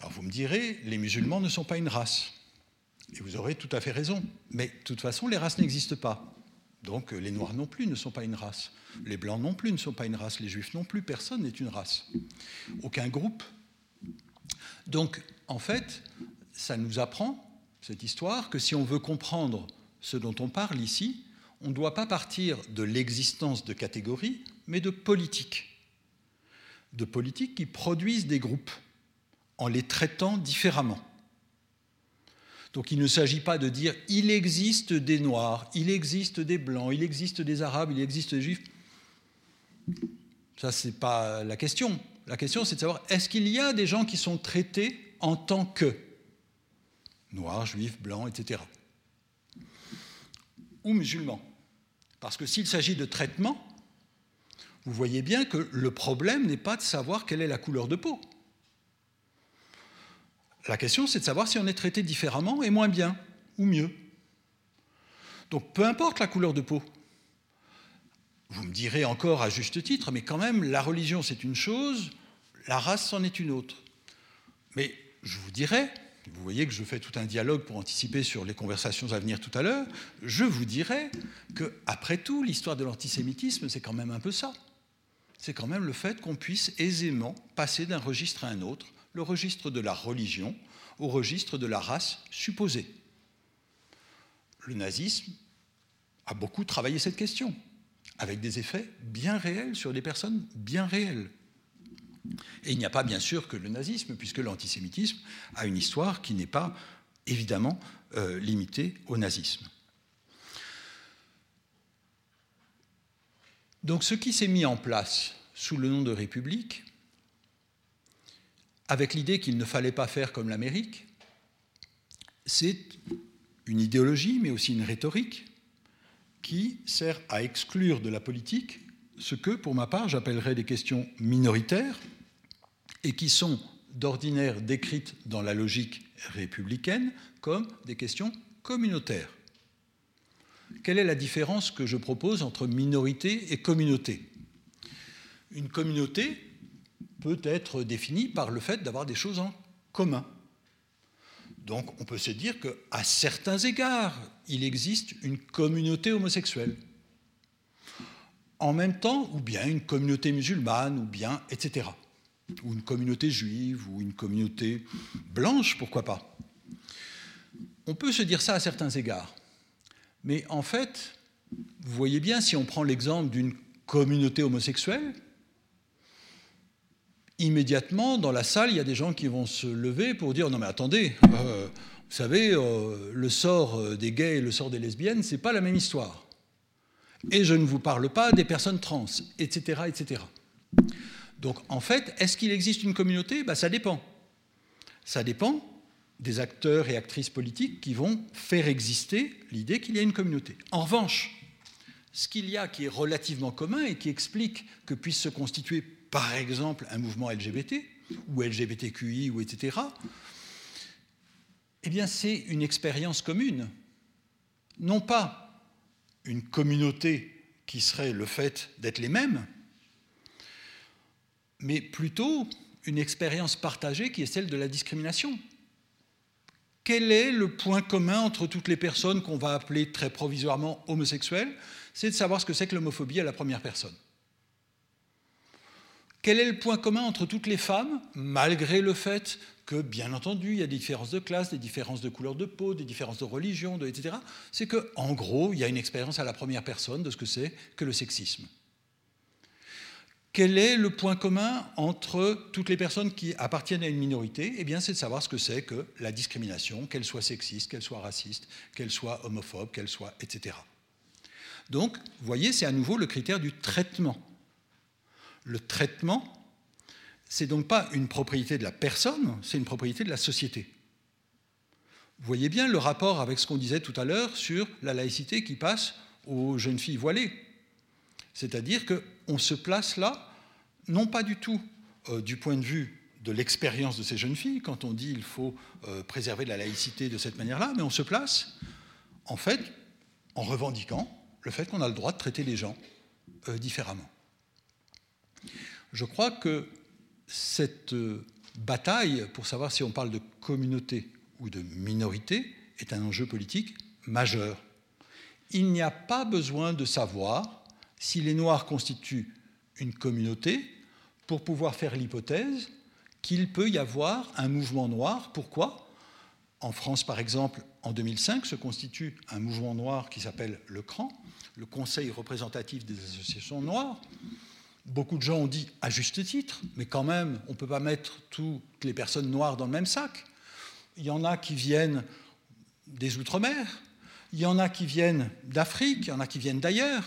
Alors vous me direz, les musulmans ne sont pas une race. Et vous aurez tout à fait raison. Mais de toute façon, les races n'existent pas. Donc les noirs non plus ne sont pas une race. Les blancs non plus ne sont pas une race. Les juifs non plus. Personne n'est une race. Aucun groupe. Donc en fait, ça nous apprend, cette histoire, que si on veut comprendre ce dont on parle ici, on ne doit pas partir de l'existence de catégories, mais de politiques. De politiques qui produisent des groupes en les traitant différemment. Donc il ne s'agit pas de dire il existe des noirs, il existe des blancs, il existe des arabes, il existe des juifs. Ça, ce n'est pas la question. La question, c'est de savoir est-ce qu'il y a des gens qui sont traités en tant que noirs, juifs, blancs, etc. Ou musulmans? Parce que s'il s'agit de traitement, vous voyez bien que le problème n'est pas de savoir quelle est la couleur de peau. La question, c'est de savoir si on est traité différemment et moins bien, ou mieux. Donc peu importe la couleur de peau. Vous me direz encore à juste titre, mais quand même, la religion, c'est une chose, la race, c'en est une autre. Mais je vous dirais, vous voyez que je fais tout un dialogue pour anticiper sur les conversations à venir tout à l'heure, je vous dirais que, après tout, l'histoire de l'antisémitisme, c'est quand même un peu ça. C'est quand même le fait qu'on puisse aisément passer d'un registre à un autre, le registre de la religion au registre de la race supposée. Le nazisme a beaucoup travaillé cette question, avec des effets bien réels sur des personnes bien réelles. Et il n'y a pas bien sûr que le nazisme, puisque l'antisémitisme a une histoire qui n'est pas évidemment euh, limitée au nazisme. Donc ce qui s'est mis en place sous le nom de République, avec l'idée qu'il ne fallait pas faire comme l'Amérique, c'est une idéologie, mais aussi une rhétorique, qui sert à exclure de la politique ce que, pour ma part, j'appellerais des questions minoritaires, et qui sont d'ordinaire décrites dans la logique républicaine comme des questions communautaires. Quelle est la différence que je propose entre minorité et communauté? Une communauté peut être définie par le fait d'avoir des choses en commun. Donc on peut se dire qu'à certains égards, il existe une communauté homosexuelle. En même temps, ou bien une communauté musulmane, ou bien, etc. Ou une communauté juive, ou une communauté blanche, pourquoi pas. On peut se dire ça à certains égards. Mais en fait, vous voyez bien, si on prend l'exemple d'une communauté homosexuelle, immédiatement, dans la salle, il y a des gens qui vont se lever pour dire non mais attendez, euh, vous savez, euh, le sort euh, des gays et le sort des lesbiennes, c'est pas la même histoire. Et je ne vous parle pas des personnes trans, etc., etc. Donc en fait, est-ce qu'il existe une communauté? Ben, Ça dépend. Ça dépend des acteurs et actrices politiques qui vont faire exister l'idée qu'il y a une communauté. En revanche, ce qu'il y a qui est relativement commun et qui explique que puisse se constituer par exemple un mouvement LGBT ou LGBTQI ou etc., eh bien c'est une expérience commune. Non pas une communauté qui serait le fait d'être les mêmes, mais plutôt une expérience partagée qui est celle de la discrimination. Quel est le point commun entre toutes les personnes qu'on va appeler très provisoirement homosexuelles? C'est de savoir ce que c'est que l'homophobie à la première personne. Quel est le point commun entre toutes les femmes, malgré le fait que, bien entendu, il y a des différences de classe, des différences de couleur de peau, des différences de religion, etc. C'est qu'en gros, il y a une expérience à la première personne de ce que c'est que le sexisme. Quel est le point commun entre toutes les personnes qui appartiennent à une minorité? Eh bien, c'est de savoir ce que c'est que la discrimination, qu'elle soit sexiste, qu'elle soit raciste, qu'elle soit homophobe, qu'elle soit, etc. Donc, vous voyez, c'est à nouveau le critère du traitement le traitement, c'est donc pas une propriété de la personne, c'est une propriété de la société. Vous voyez bien le rapport avec ce qu'on disait tout à l'heure sur la laïcité qui passe aux jeunes filles voilées. C'est-à-dire qu'on se place là, non pas du tout euh, du point de vue de l'expérience de ces jeunes filles, quand on dit qu'il faut euh, préserver la laïcité de cette manière-là, mais on se place, en fait, en revendiquant le fait qu'on a le droit de traiter les gens euh, différemment. Je crois que cette bataille pour savoir si on parle de communauté ou de minorité est un enjeu politique majeur. Il n'y a pas besoin de savoir si les Noirs constituent une communauté pour pouvoir faire l'hypothèse qu'il peut y avoir un mouvement noir. Pourquoi? En France, par exemple, en 2005, se constitue un mouvement noir qui s'appelle le CRAN, le Conseil représentatif des associations noires, Beaucoup de gens ont dit, à juste titre, mais quand même, on ne peut pas mettre toutes les personnes noires dans le même sac. Il y en a qui viennent des Outre-mer, il y en a qui viennent d'Afrique, il y en a qui viennent d'ailleurs,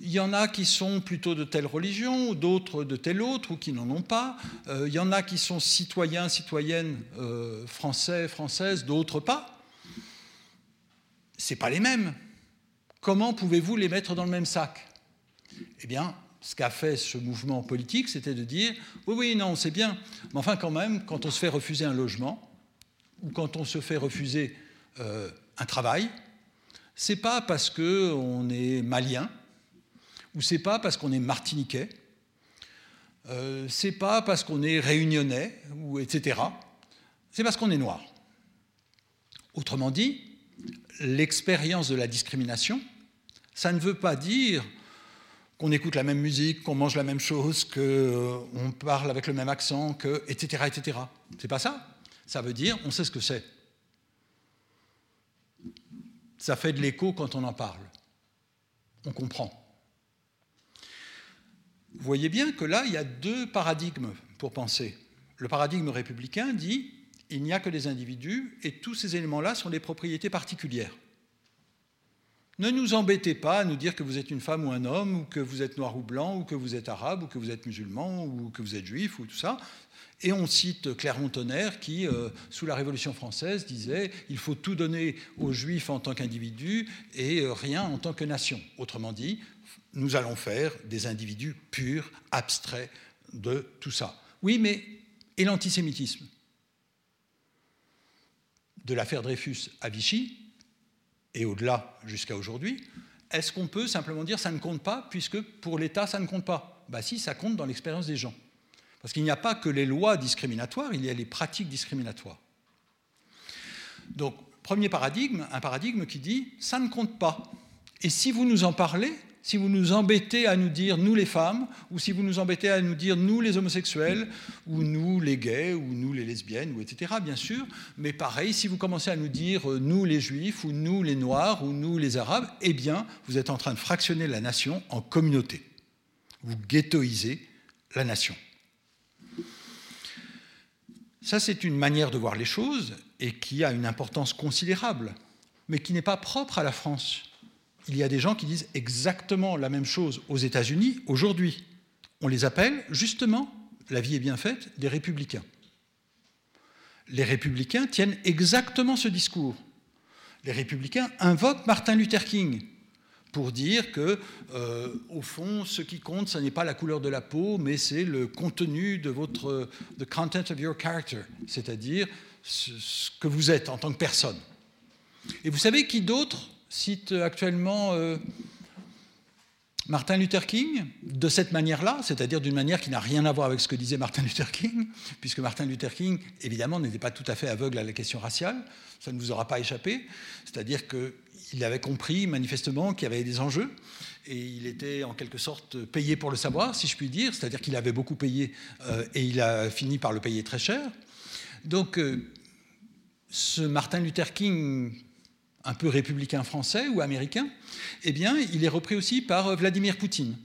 il y en a qui sont plutôt de telle religion, d'autres de telle autre, ou qui n'en ont pas. Euh, il y en a qui sont citoyens, citoyennes euh, français, françaises, d'autres pas. Ce pas les mêmes. Comment pouvez-vous les mettre dans le même sac? Eh bien, ce qu'a fait ce mouvement politique, c'était de dire oui, oui, non, c'est bien, mais enfin quand même, quand on se fait refuser un logement ou quand on se fait refuser euh, un travail, c'est pas parce qu'on est malien ou c'est pas parce qu'on est martiniquais, euh, c'est pas parce qu'on est réunionnais ou etc. C'est parce qu'on est noir. Autrement dit, l'expérience de la discrimination, ça ne veut pas dire qu'on écoute la même musique, qu'on mange la même chose, qu'on euh, parle avec le même accent, que, etc., etc. C'est pas ça. Ça veut dire, on sait ce que c'est. Ça fait de l'écho quand on en parle. On comprend. Vous voyez bien que là, il y a deux paradigmes pour penser. Le paradigme républicain dit il n'y a que des individus et tous ces éléments-là sont des propriétés particulières. Ne nous embêtez pas à nous dire que vous êtes une femme ou un homme, ou que vous êtes noir ou blanc, ou que vous êtes arabe, ou que vous êtes musulman, ou que vous êtes juif, ou tout ça. Et on cite Clermont-Tonnerre qui, euh, sous la Révolution française, disait il faut tout donner aux juifs en tant qu'individus et euh, rien en tant que nation. Autrement dit, nous allons faire des individus purs, abstraits de tout ça. Oui, mais et l'antisémitisme. De l'affaire Dreyfus à Vichy, et au-delà jusqu'à aujourd'hui, est-ce qu'on peut simplement dire ça ne compte pas, puisque pour l'État, ça ne compte pas? Bah si, ça compte dans l'expérience des gens. Parce qu'il n'y a pas que les lois discriminatoires, il y a les pratiques discriminatoires. Donc, premier paradigme, un paradigme qui dit ça ne compte pas. Et si vous nous en parlez, si vous nous embêtez à nous dire nous les femmes, ou si vous nous embêtez à nous dire nous les homosexuels, ou nous les gays, ou nous les lesbiennes, ou etc., bien sûr, mais pareil, si vous commencez à nous dire euh, nous les juifs, ou nous les noirs, ou nous les arabes, eh bien, vous êtes en train de fractionner la nation en communautés. Vous ghettoisez la nation. Ça, c'est une manière de voir les choses et qui a une importance considérable, mais qui n'est pas propre à la France il y a des gens qui disent exactement la même chose aux États-Unis aujourd'hui. On les appelle justement, la vie est bien faite, des républicains. Les républicains tiennent exactement ce discours. Les républicains invoquent Martin Luther King pour dire que, euh, au fond, ce qui compte, ce n'est pas la couleur de la peau, mais c'est le contenu de votre, the content of your character, c'est-à-dire ce que vous êtes en tant que personne. Et vous savez qui d'autre cite actuellement euh, Martin Luther King de cette manière-là, c'est-à-dire d'une manière qui n'a rien à voir avec ce que disait Martin Luther King, puisque Martin Luther King, évidemment, n'était pas tout à fait aveugle à la question raciale, ça ne vous aura pas échappé, c'est-à-dire qu'il avait compris manifestement qu'il y avait des enjeux, et il était en quelque sorte payé pour le savoir, si je puis dire, c'est-à-dire qu'il avait beaucoup payé euh, et il a fini par le payer très cher. Donc, euh, ce Martin Luther King un peu républicain français ou américain, eh bien, il est repris aussi par euh, Vladimir Poutine.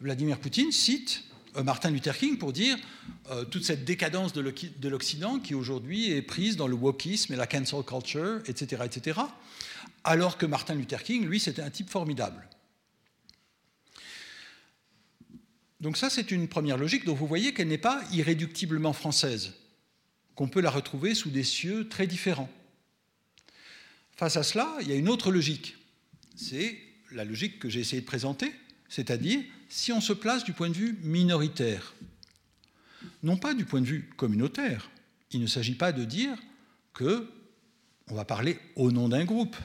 Vladimir Poutine cite euh, Martin Luther King pour dire euh, toute cette décadence de l'Occident qui aujourd'hui est prise dans le wokisme et la cancel culture, etc., etc., alors que Martin Luther King, lui, c'était un type formidable. Donc ça, c'est une première logique. Donc vous voyez qu'elle n'est pas irréductiblement française, qu'on peut la retrouver sous des cieux très différents. Face à cela, il y a une autre logique. C'est la logique que j'ai essayé de présenter, c'est-à-dire si on se place du point de vue minoritaire, non pas du point de vue communautaire. Il ne s'agit pas de dire que on va parler au nom d'un groupe.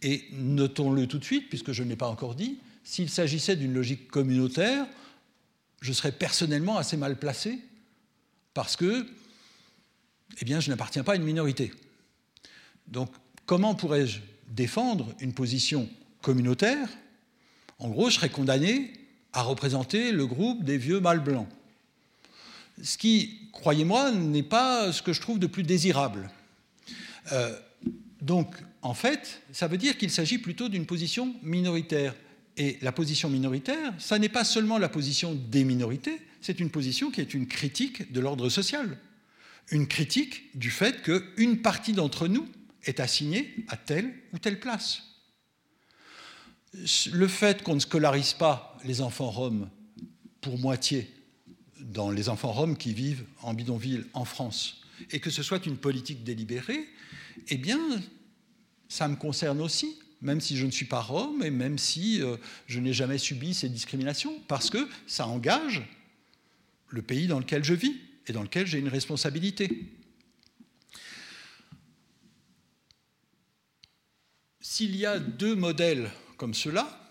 Et notons-le tout de suite, puisque je ne l'ai pas encore dit, s'il s'agissait d'une logique communautaire, je serais personnellement assez mal placé parce que eh je n'appartiens pas à une minorité. Donc Comment pourrais-je défendre une position communautaire? En gros, je serais condamné à représenter le groupe des vieux mâles blancs. Ce qui, croyez-moi, n'est pas ce que je trouve de plus désirable. Euh, donc, en fait, ça veut dire qu'il s'agit plutôt d'une position minoritaire. Et la position minoritaire, ça n'est pas seulement la position des minorités, c'est une position qui est une critique de l'ordre social. Une critique du fait qu'une partie d'entre nous est assigné à telle ou telle place. Le fait qu'on ne scolarise pas les enfants roms pour moitié dans les enfants roms qui vivent en bidonville en France, et que ce soit une politique délibérée, eh bien, ça me concerne aussi, même si je ne suis pas rome et même si euh, je n'ai jamais subi ces discriminations, parce que ça engage le pays dans lequel je vis et dans lequel j'ai une responsabilité. S'il y a deux modèles comme cela,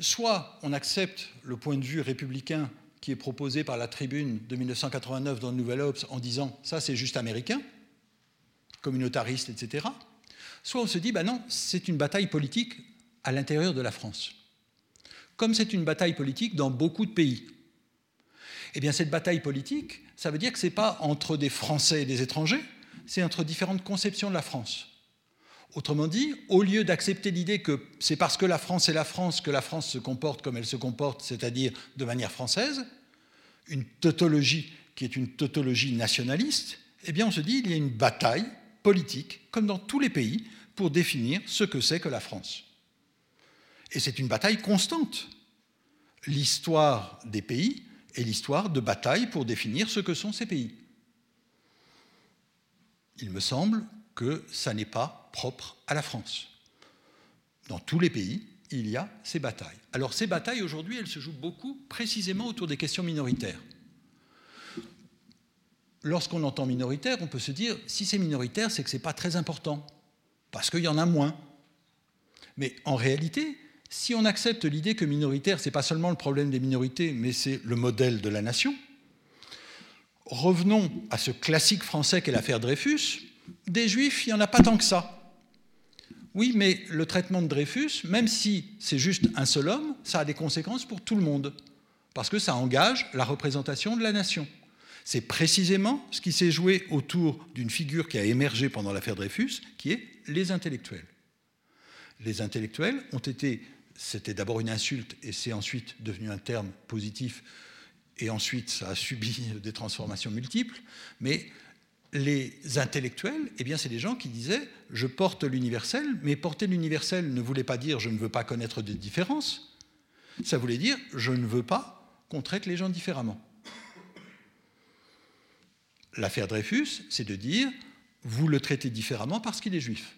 soit on accepte le point de vue républicain qui est proposé par la tribune de 1989 dans le Nouvel Obs en disant ça c'est juste américain, communautariste, etc. Soit on se dit bah non, c'est une bataille politique à l'intérieur de la France. Comme c'est une bataille politique dans beaucoup de pays. Eh bien cette bataille politique, ça veut dire que ce n'est pas entre des Français et des étrangers, c'est entre différentes conceptions de la France. Autrement dit, au lieu d'accepter l'idée que c'est parce que la France est la France que la France se comporte comme elle se comporte, c'est-à-dire de manière française, une tautologie qui est une tautologie nationaliste, eh bien on se dit qu'il y a une bataille politique, comme dans tous les pays, pour définir ce que c'est que la France. Et c'est une bataille constante. L'histoire des pays est l'histoire de batailles pour définir ce que sont ces pays. Il me semble que ça n'est pas propre à la France. Dans tous les pays, il y a ces batailles. Alors ces batailles, aujourd'hui, elles se jouent beaucoup précisément autour des questions minoritaires. lorsqu'on entend minoritaire, on peut se dire, si c'est minoritaire, c'est que ce n'est pas très important, parce qu'il y en a moins. Mais en réalité, si on accepte l'idée que minoritaire, ce n'est pas seulement le problème des minorités, mais c'est le modèle de la nation, revenons à ce classique français qu'est l'affaire Dreyfus. Des juifs, il n'y en a pas tant que ça. Oui, mais le traitement de Dreyfus, même si c'est juste un seul homme, ça a des conséquences pour tout le monde, parce que ça engage la représentation de la nation. C'est précisément ce qui s'est joué autour d'une figure qui a émergé pendant l'affaire Dreyfus, qui est les intellectuels. Les intellectuels ont été, c'était d'abord une insulte et c'est ensuite devenu un terme positif, et ensuite ça a subi des transformations multiples, mais les intellectuels, eh bien, c'est des gens qui disaient je porte l'universel, mais porter l'universel ne voulait pas dire je ne veux pas connaître des différences. Ça voulait dire je ne veux pas qu'on traite les gens différemment. L'affaire Dreyfus, c'est de dire vous le traitez différemment parce qu'il est juif.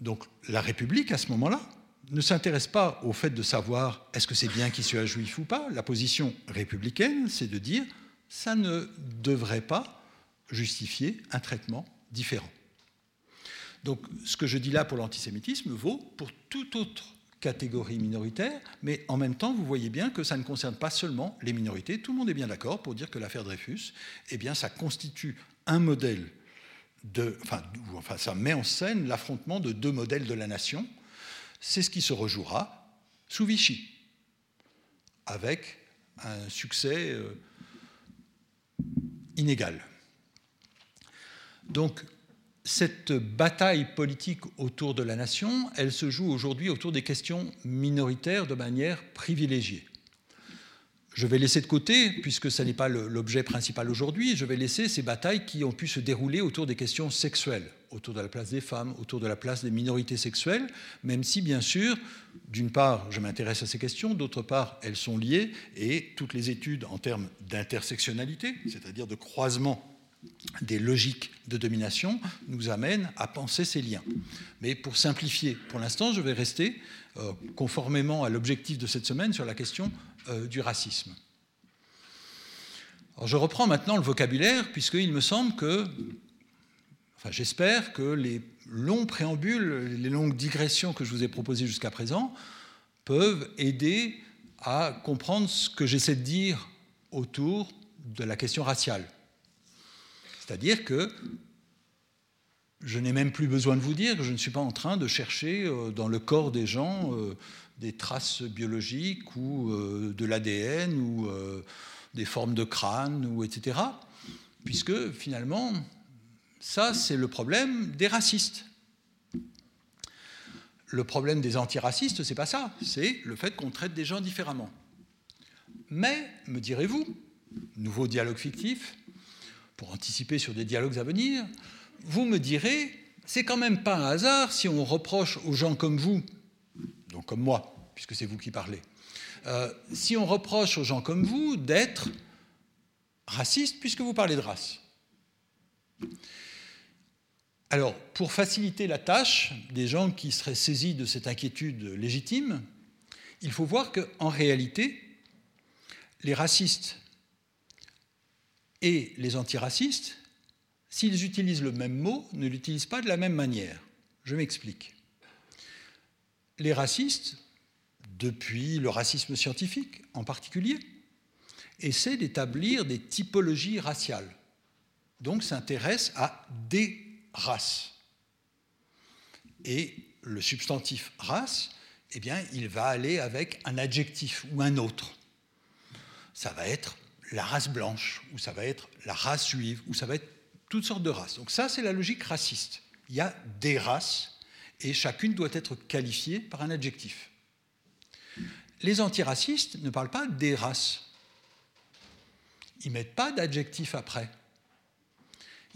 Donc la République, à ce moment-là, ne s'intéresse pas au fait de savoir est-ce que c'est bien qu'il soit juif ou pas. La position républicaine, c'est de dire ça ne devrait pas justifier un traitement différent. Donc ce que je dis là pour l'antisémitisme vaut pour toute autre catégorie minoritaire, mais en même temps, vous voyez bien que ça ne concerne pas seulement les minorités. Tout le monde est bien d'accord pour dire que l'affaire Dreyfus, eh bien, ça constitue un modèle de, enfin, ça met en scène l'affrontement de deux modèles de la nation. C'est ce qui se rejouera sous Vichy, avec un succès euh, inégal. Donc, cette bataille politique autour de la nation, elle se joue aujourd'hui autour des questions minoritaires de manière privilégiée. Je vais laisser de côté, puisque ce n'est pas l'objet principal aujourd'hui, je vais laisser ces batailles qui ont pu se dérouler autour des questions sexuelles, autour de la place des femmes, autour de la place des minorités sexuelles, même si, bien sûr, d'une part, je m'intéresse à ces questions, d'autre part, elles sont liées, et toutes les études en termes d'intersectionnalité, c'est-à-dire de croisement des logiques de domination, nous amènent à penser ces liens. Mais pour simplifier, pour l'instant, je vais rester euh, conformément à l'objectif de cette semaine sur la question euh, du racisme. Alors je reprends maintenant le vocabulaire, puisqu'il me semble que, enfin j'espère que les longs préambules, les longues digressions que je vous ai proposées jusqu'à présent peuvent aider à comprendre ce que j'essaie de dire autour de la question raciale. C'est-à-dire que je n'ai même plus besoin de vous dire que je ne suis pas en train de chercher euh, dans le corps des gens euh, des traces biologiques ou euh, de l'ADN ou des formes de crâne, etc. Puisque finalement, ça, c'est le problème des racistes. Le problème des antiracistes, c'est pas ça, c'est le fait qu'on traite des gens différemment. Mais, me direz-vous, nouveau dialogue fictif, pour anticiper sur des dialogues à venir, vous me direz, c'est quand même pas un hasard si on reproche aux gens comme vous, donc comme moi, puisque c'est vous qui parlez, euh, si on reproche aux gens comme vous d'être racistes puisque vous parlez de race. Alors, pour faciliter la tâche des gens qui seraient saisis de cette inquiétude légitime, il faut voir qu'en réalité, les racistes et les antiracistes s'ils utilisent le même mot, ne l'utilisent pas de la même manière. Je m'explique. Les racistes, depuis le racisme scientifique en particulier, essaient d'établir des typologies raciales. Donc s'intéressent à des races. Et le substantif race, eh bien, il va aller avec un adjectif ou un autre. Ça va être la race blanche, ou ça va être la race juive, ou ça va être toutes sortes de races. Donc ça, c'est la logique raciste. Il y a des races et chacune doit être qualifiée par un adjectif. Les antiracistes ne parlent pas des races. Ils mettent pas d'adjectif après.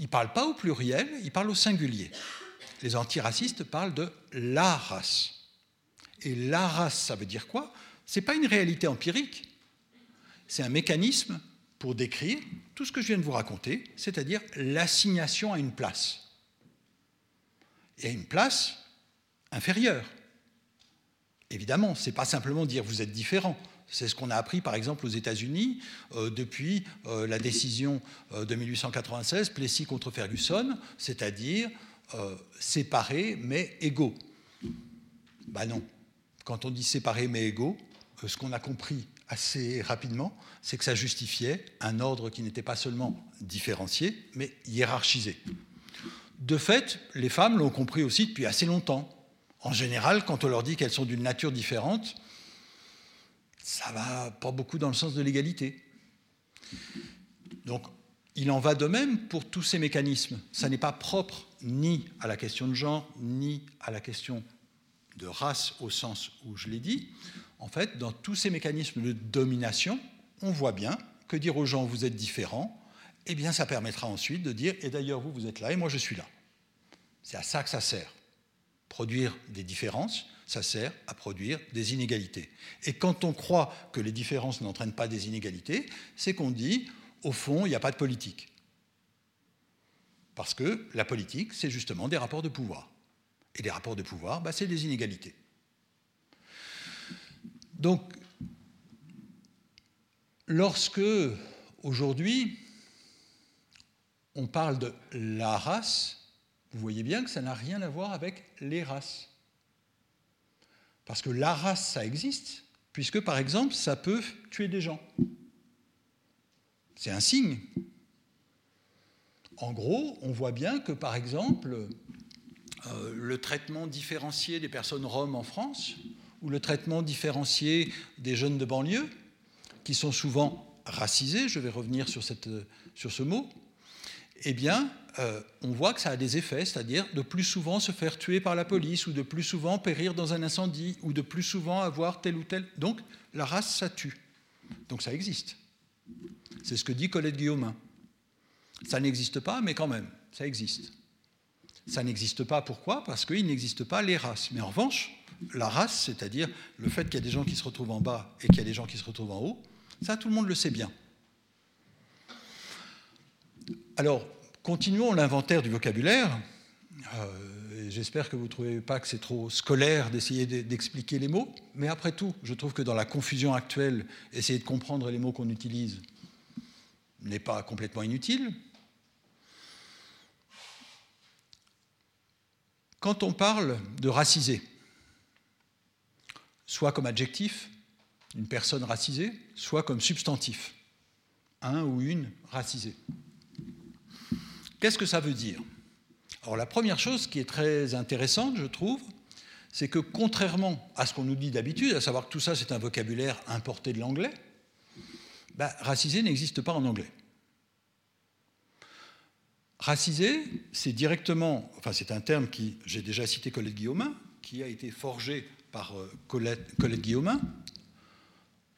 Ils ne parlent pas au pluriel, ils parlent au singulier. Les antiracistes parlent de la race. Et la race, ça veut dire quoi? Ce n'est pas une réalité empirique, c'est un mécanisme pour décrire tout ce que je viens de vous raconter, c'est-à-dire l'assignation à une place. Et à une place inférieure. Évidemment, ce n'est pas simplement dire vous êtes différent, C'est ce qu'on a appris par exemple aux États-Unis euh, depuis euh, la décision euh, de 1896, Plessis contre Ferguson, c'est-à-dire séparés mais égaux. Ben non. Quand on dit séparés mais égaux, ce qu'on a compris assez rapidement, c'est que ça justifiait un ordre qui n'était pas seulement différencié, mais hiérarchisé. De fait, les femmes l'ont compris aussi depuis assez longtemps. En général, quand on leur dit qu'elles sont d'une nature différente, ça va pas beaucoup dans le sens de l'égalité. Donc, il en va de même pour tous ces mécanismes. Ça n'est pas propre ni à la question de genre, ni à la question de race au sens où je l'ai dit. En fait, dans tous ces mécanismes de domination, on voit bien que dire aux gens vous êtes différents, eh bien ça permettra ensuite de dire et d'ailleurs vous vous êtes là et moi je suis là. C'est à ça que ça sert. Produire des différences, ça sert à produire des inégalités. Et quand on croit que les différences n'entraînent pas des inégalités, c'est qu'on dit, au fond, il n'y a pas de politique. Parce que la politique, c'est justement des rapports de pouvoir. Et les rapports de pouvoir, bah, c'est des inégalités. Donc, lorsque, aujourd'hui, on parle de la race, vous voyez bien que ça n'a rien à voir avec les races. Parce que la race, ça existe, puisque par exemple, ça peut tuer des gens. C'est un signe. En gros, on voit bien que par exemple, euh, le traitement différencié des personnes roms en France, ou le traitement différencié des jeunes de banlieue, qui sont souvent racisés, je vais revenir sur, ce mot, eh bien, euh, on voit que ça a des effets, c'est-à-dire de plus souvent se faire tuer par la police, ou de plus souvent périr dans un incendie, ou de plus souvent avoir tel ou tel. Donc, la race, ça tue. Donc, ça existe. C'est ce que dit Colette Guillaumin. Ça n'existe pas, mais quand même, ça existe. Ça n'existe pas, pourquoi? Parce qu'il n'existe pas les races. Mais en revanche, la race, c'est-à-dire le fait qu'il y a des gens qui se retrouvent en bas et qu'il y a des gens qui se retrouvent en haut, ça, tout le monde le sait bien. Alors, continuons l'inventaire du vocabulaire. Euh, j'espère que vous ne trouvez pas que c'est trop scolaire d'essayer d'expliquer les mots, mais après tout, je trouve que dans la confusion actuelle, essayer de comprendre les mots qu'on utilise n'est pas complètement inutile. Quand on parle de racisé, soit comme adjectif, une personne racisée, soit comme substantif, un ou une racisée. Qu'est-ce que ça veut dire? Alors la première chose qui est très intéressante, je trouve, c'est que contrairement à ce qu'on nous dit d'habitude, à savoir que tout ça c'est un vocabulaire importé de l'anglais, bah, racisé n'existe pas en anglais. Racisé, c'est directement, enfin c'est un terme qui, j'ai déjà cité Colette Guillaumin, qui a été forgé par euh, Colette, Colette Guillaumin,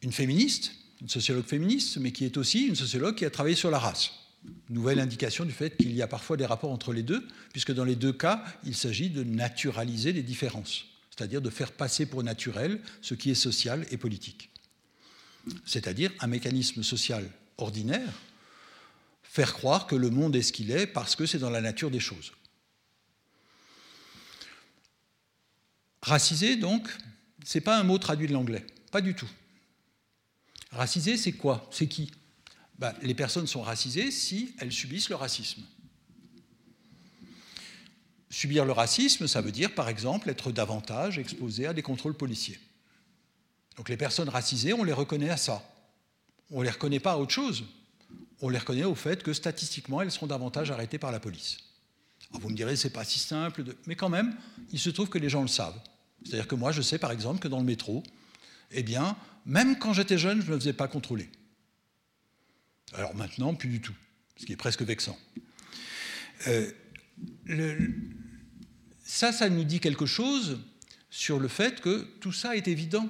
une féministe, une sociologue féministe, mais qui est aussi une sociologue qui a travaillé sur la race. Nouvelle indication du fait qu'il y a parfois des rapports entre les deux, puisque dans les deux cas, il s'agit de naturaliser les différences, c'est-à-dire de faire passer pour naturel ce qui est social et politique. C'est-à-dire un mécanisme social ordinaire, faire croire que le monde est ce qu'il est parce que c'est dans la nature des choses. Racisé, donc, ce n'est pas un mot traduit de l'anglais, pas du tout. Racisé, c'est quoi? C'est qui? Bah, les personnes sont racisées si elles subissent le racisme. Subir le racisme, ça veut dire par exemple être davantage exposé à des contrôles policiers. Donc les personnes racisées, on les reconnaît à ça. On ne les reconnaît pas à autre chose. On les reconnaît au fait que statistiquement, elles seront davantage arrêtées par la police. vous me direz, c'est pas si simple, mais quand même, il se trouve que les gens le savent. C'est-à-dire que moi, je sais par exemple que dans le métro, eh bien, même quand j'étais jeune, je ne me faisais pas contrôler. Alors maintenant, plus du tout, ce qui est presque vexant. Euh, ça, ça nous dit quelque chose sur le fait que tout ça est évident.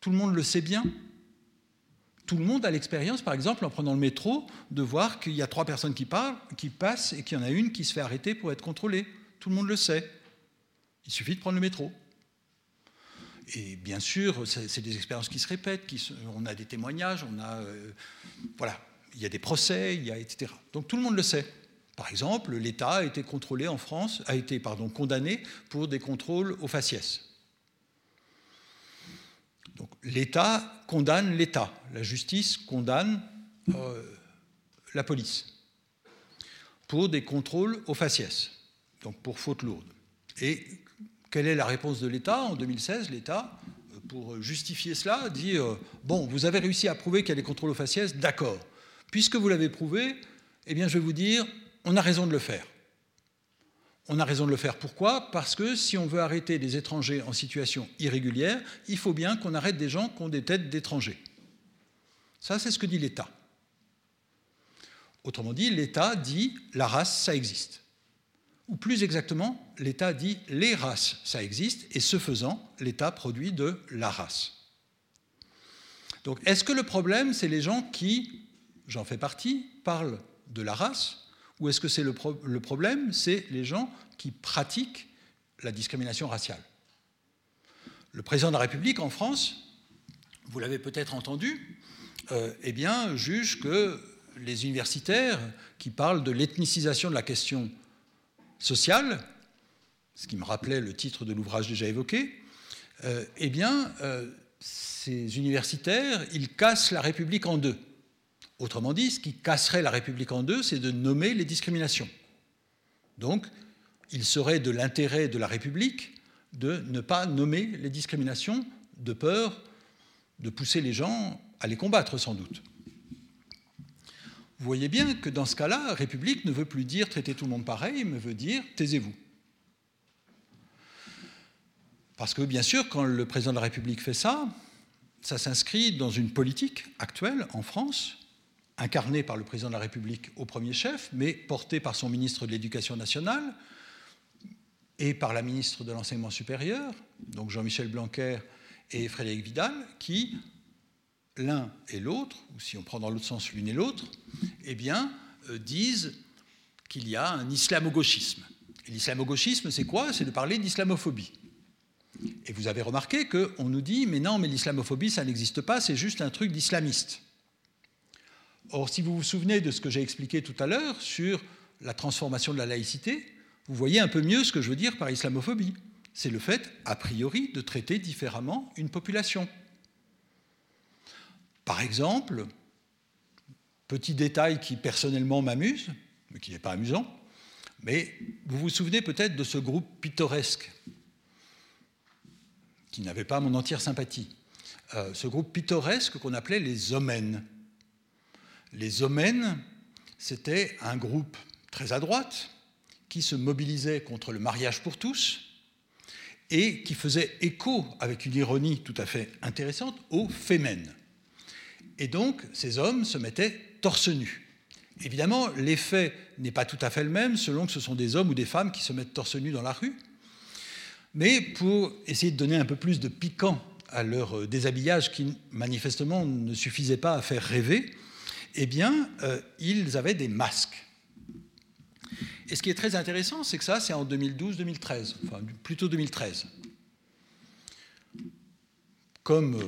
Tout le monde le sait bien. Tout le monde a l'expérience, par exemple, en prenant le métro, de voir qu'il y a trois personnes qui, parlent, qui passent et qu'il y en a une qui se fait arrêter pour être contrôlée. Tout le monde le sait. Il suffit de prendre le métro. Et bien sûr, c'est des expériences qui se répètent, on a des témoignages, on a, euh, voilà, il y a des procès, il y a, etc. Donc tout le monde le sait. Par exemple, l'État a été contrôlé en France, a été pardon, condamné pour des contrôles au faciès. Donc l'État condamne l'État, la justice condamne la police pour des contrôles au faciès, donc pour faute lourde. Quelle est la réponse de l'État En 2016, l'État, pour justifier cela, dit euh, Bon, vous avez réussi à prouver qu'il y a des contrôles au faciès, d'accord. Puisque vous l'avez prouvé, eh bien, je vais vous dire on a raison de le faire. On a raison de le faire. Pourquoi? Parce que si on veut arrêter des étrangers en situation irrégulière, il faut bien qu'on arrête des gens qui ont des têtes d'étrangers. Ça, c'est ce que dit l'État. Autrement dit, l'État dit la race, ça existe. Ou plus exactement, l'État dit les races, ça existe, et ce faisant, l'État produit de la race. Donc est-ce que le problème, c'est les gens qui, j'en fais partie, parlent de la race, ou est-ce que c'est le, problème, c'est les gens qui pratiquent la discrimination raciale? Le président de la République en France, vous l'avez peut-être entendu, euh, eh bien, juge que les universitaires qui parlent de l'ethnicisation de la question sociale, ce qui me rappelait le titre de l'ouvrage déjà évoqué, euh, eh bien, euh, ces universitaires, ils cassent la République en deux. Autrement dit, ce qui casserait la République en deux, c'est de nommer les discriminations. Donc, il serait de l'intérêt de la République de ne pas nommer les discriminations, de peur de pousser les gens à les combattre, sans doute. Vous voyez bien que dans ce cas-là, République ne veut plus dire traiter tout le monde pareil, mais veut dire taisez-vous. Parce que bien sûr, quand le président de la République fait ça, ça s'inscrit dans une politique actuelle en France, incarnée par le président de la République au premier chef, mais portée par son ministre de l'Éducation nationale et par la ministre de l'Enseignement supérieur, donc Jean-Michel Blanquer et Frédéric Vidal, qui l'un et l'autre, ou si on prend dans l'autre sens l'une et l'autre, eh euh, disent qu'il y a un islamo-gauchisme. L'islamo-gauchisme, c'est quoi? C'est de parler d'islamophobie. Et vous avez remarqué qu'on nous dit, mais non, mais l'islamophobie, ça n'existe pas, c'est juste un truc d'islamiste. Or, si vous vous souvenez de ce que j'ai expliqué tout à l'heure sur la transformation de la laïcité, vous voyez un peu mieux ce que je veux dire par islamophobie. C'est le fait, a priori, de traiter différemment une population. Par exemple, petit détail qui personnellement m'amuse, mais qui n'est pas amusant, mais vous vous souvenez peut-être de ce groupe pittoresque qui n'avait pas mon entière sympathie. Euh, ce groupe pittoresque qu'on appelait les Omènes. Les Omènes, c'était un groupe très à droite qui se mobilisait contre le mariage pour tous et qui faisait écho, avec une ironie tout à fait intéressante, aux Fémènes. Et donc, ces hommes se mettaient torse nu. Évidemment, l'effet n'est pas tout à fait le même selon que ce sont des hommes ou des femmes qui se mettent torse nu dans la rue. Mais pour essayer de donner un peu plus de piquant à leur euh, déshabillage qui manifestement ne suffisait pas à faire rêver, eh bien, euh, ils avaient des masques. Et ce qui est très intéressant, c'est que ça, c'est en 2012-2013, enfin plutôt 2013. Comme euh,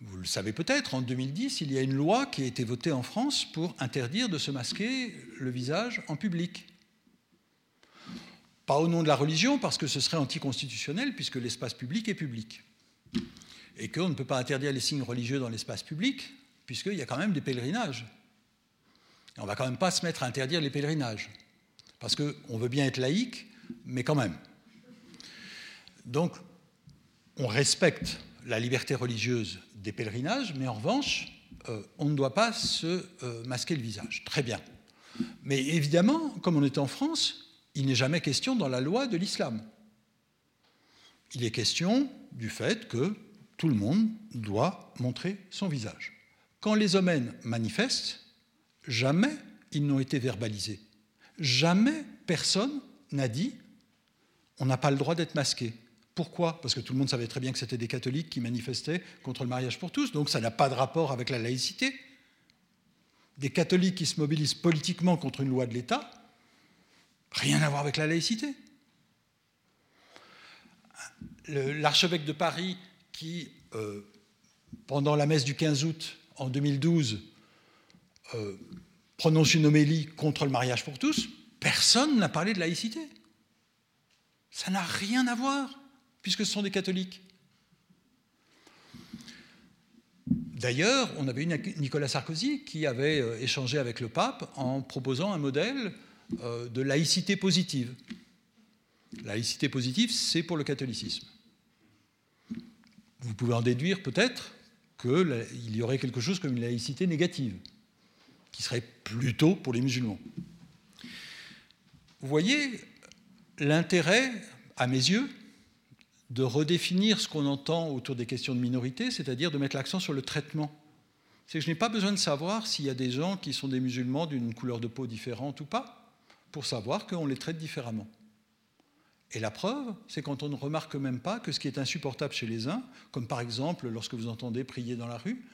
vous le savez peut-être, en 2010, il y a une loi qui a été votée en France pour interdire de se masquer le visage en public. Pas au nom de la religion, parce que ce serait anticonstitutionnel, puisque l'espace public est public. Et qu'on ne peut pas interdire les signes religieux dans l'espace public, puisqu'il y a quand même des pèlerinages. On ne va quand même pas se mettre à interdire les pèlerinages. Parce qu'on veut bien être laïque, mais quand même. Donc, on respecte la liberté religieuse des pèlerinages, mais en revanche, euh, on ne doit pas se euh, masquer le visage. Très bien. Mais évidemment, comme on est en France, il n'est jamais question dans la loi de l'islam. Il est question du fait que tout le monde doit montrer son visage. Quand les homènes manifestent, jamais ils n'ont été verbalisés. Jamais personne n'a dit on n'a pas le droit d'être masqué. Pourquoi? Parce que tout le monde savait très bien que c'était des catholiques qui manifestaient contre le mariage pour tous, donc ça n'a pas de rapport avec la laïcité. Des catholiques qui se mobilisent politiquement contre une loi de l'État, rien à voir avec la laïcité. L'archevêque de Paris qui, euh, pendant la messe du 15 août en 2012, euh, prononce une homélie contre le mariage pour tous, personne n'a parlé de laïcité. Ça n'a rien à voir puisque ce sont des catholiques. D'ailleurs, on avait eu Nicolas Sarkozy qui avait euh, échangé avec le pape en proposant un modèle euh, de laïcité positive. Laïcité positive, c'est pour le catholicisme. Vous pouvez en déduire peut-être qu'il y aurait quelque chose comme une laïcité négative, qui serait plutôt pour les musulmans. Vous voyez l'intérêt, à mes yeux, de redéfinir ce qu'on entend autour des questions de minorité, c'est-à-dire de mettre l'accent sur le traitement. C'est que je n'ai pas besoin de savoir s'il y a des gens qui sont des musulmans d'une couleur de peau différente ou pas, pour savoir qu'on les traite différemment. Et la preuve, c'est quand on ne remarque même pas que ce qui est insupportable chez les uns, comme par exemple lorsque vous entendez prier dans la rue,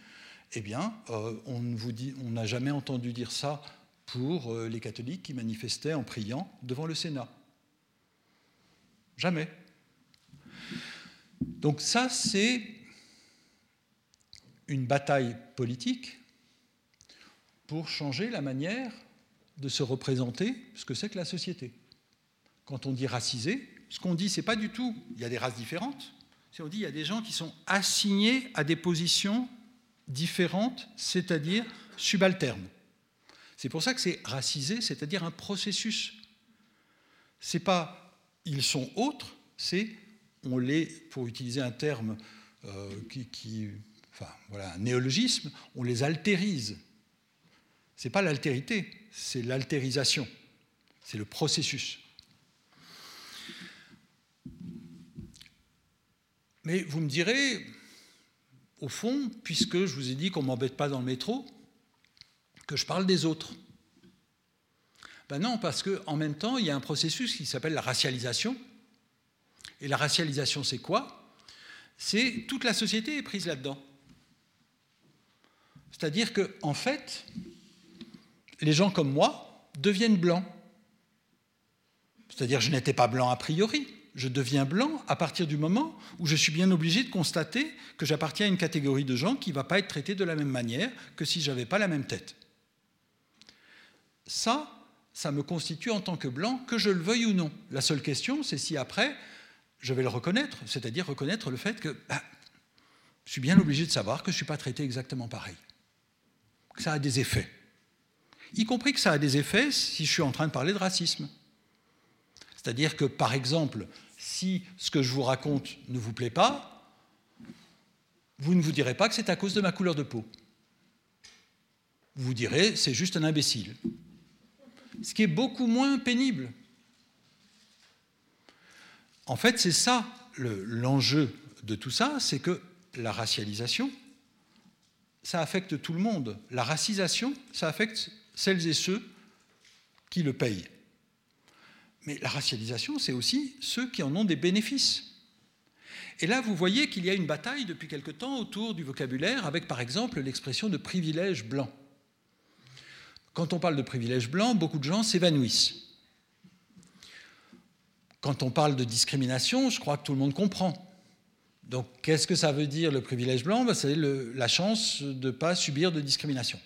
eh bien, euh, on n'a jamais entendu dire ça pour euh, les catholiques qui manifestaient en priant devant le Sénat. Jamais. Donc ça, c'est une bataille politique pour changer la manière de se représenter ce que c'est que la société. Quand on dit racisé, ce qu'on dit, c'est pas du tout, il y a des races différentes, c'est on dit il y a des gens qui sont assignés à des positions différentes, c'est-à-dire subalternes. C'est pour ça que c'est racisé, c'est-à-dire un processus. C'est pas ils sont autres, c'est on les, pour utiliser un terme euh, qui, enfin voilà, un néologisme, on les altérise. C'est pas l'altérité, c'est l'altérisation, c'est le processus. Mais vous me direz, au fond, puisque je vous ai dit qu'on ne m'embête pas dans le métro, que je parle des autres. Ben non, parce qu'en même temps, il y a un processus qui s'appelle la racialisation. Et la racialisation, c'est quoi? C'est toute la société est prise là-dedans. C'est-à-dire qu'en en fait, les gens comme moi deviennent blancs. C'est-à-dire je n'étais pas blanc a priori je deviens blanc à partir du moment où je suis bien obligé de constater que j'appartiens à une catégorie de gens qui ne va pas être traitée de la même manière que si je n'avais pas la même tête. Ça, ça me constitue en tant que blanc, que je le veuille ou non. La seule question, c'est si après, je vais le reconnaître, c'est-à-dire reconnaître le fait que bah, je suis bien obligé de savoir que je ne suis pas traité exactement pareil. Ça a des effets. Y compris que ça a des effets si je suis en train de parler de racisme. C'est-à-dire que, par exemple, si ce que je vous raconte ne vous plaît pas, vous ne vous direz pas que c'est à cause de ma couleur de peau. Vous vous direz, c'est juste un imbécile. Ce qui est beaucoup moins pénible. En fait, c'est ça l'enjeu de tout ça, c'est que la racialisation, ça affecte tout le monde. La racisation, ça affecte celles et ceux qui le payent. Mais la racialisation, c'est aussi ceux qui en ont des bénéfices. Et là, vous voyez qu'il y a une bataille depuis quelque temps autour du vocabulaire, avec par exemple l'expression de privilège blanc. Quand on parle de privilège blanc, beaucoup de gens s'évanouissent. Quand on parle de discrimination, je crois que tout le monde comprend. Donc, qu'est-ce que ça veut dire le privilège blanc? Ben, C'est la chance de ne pas subir de discrimination.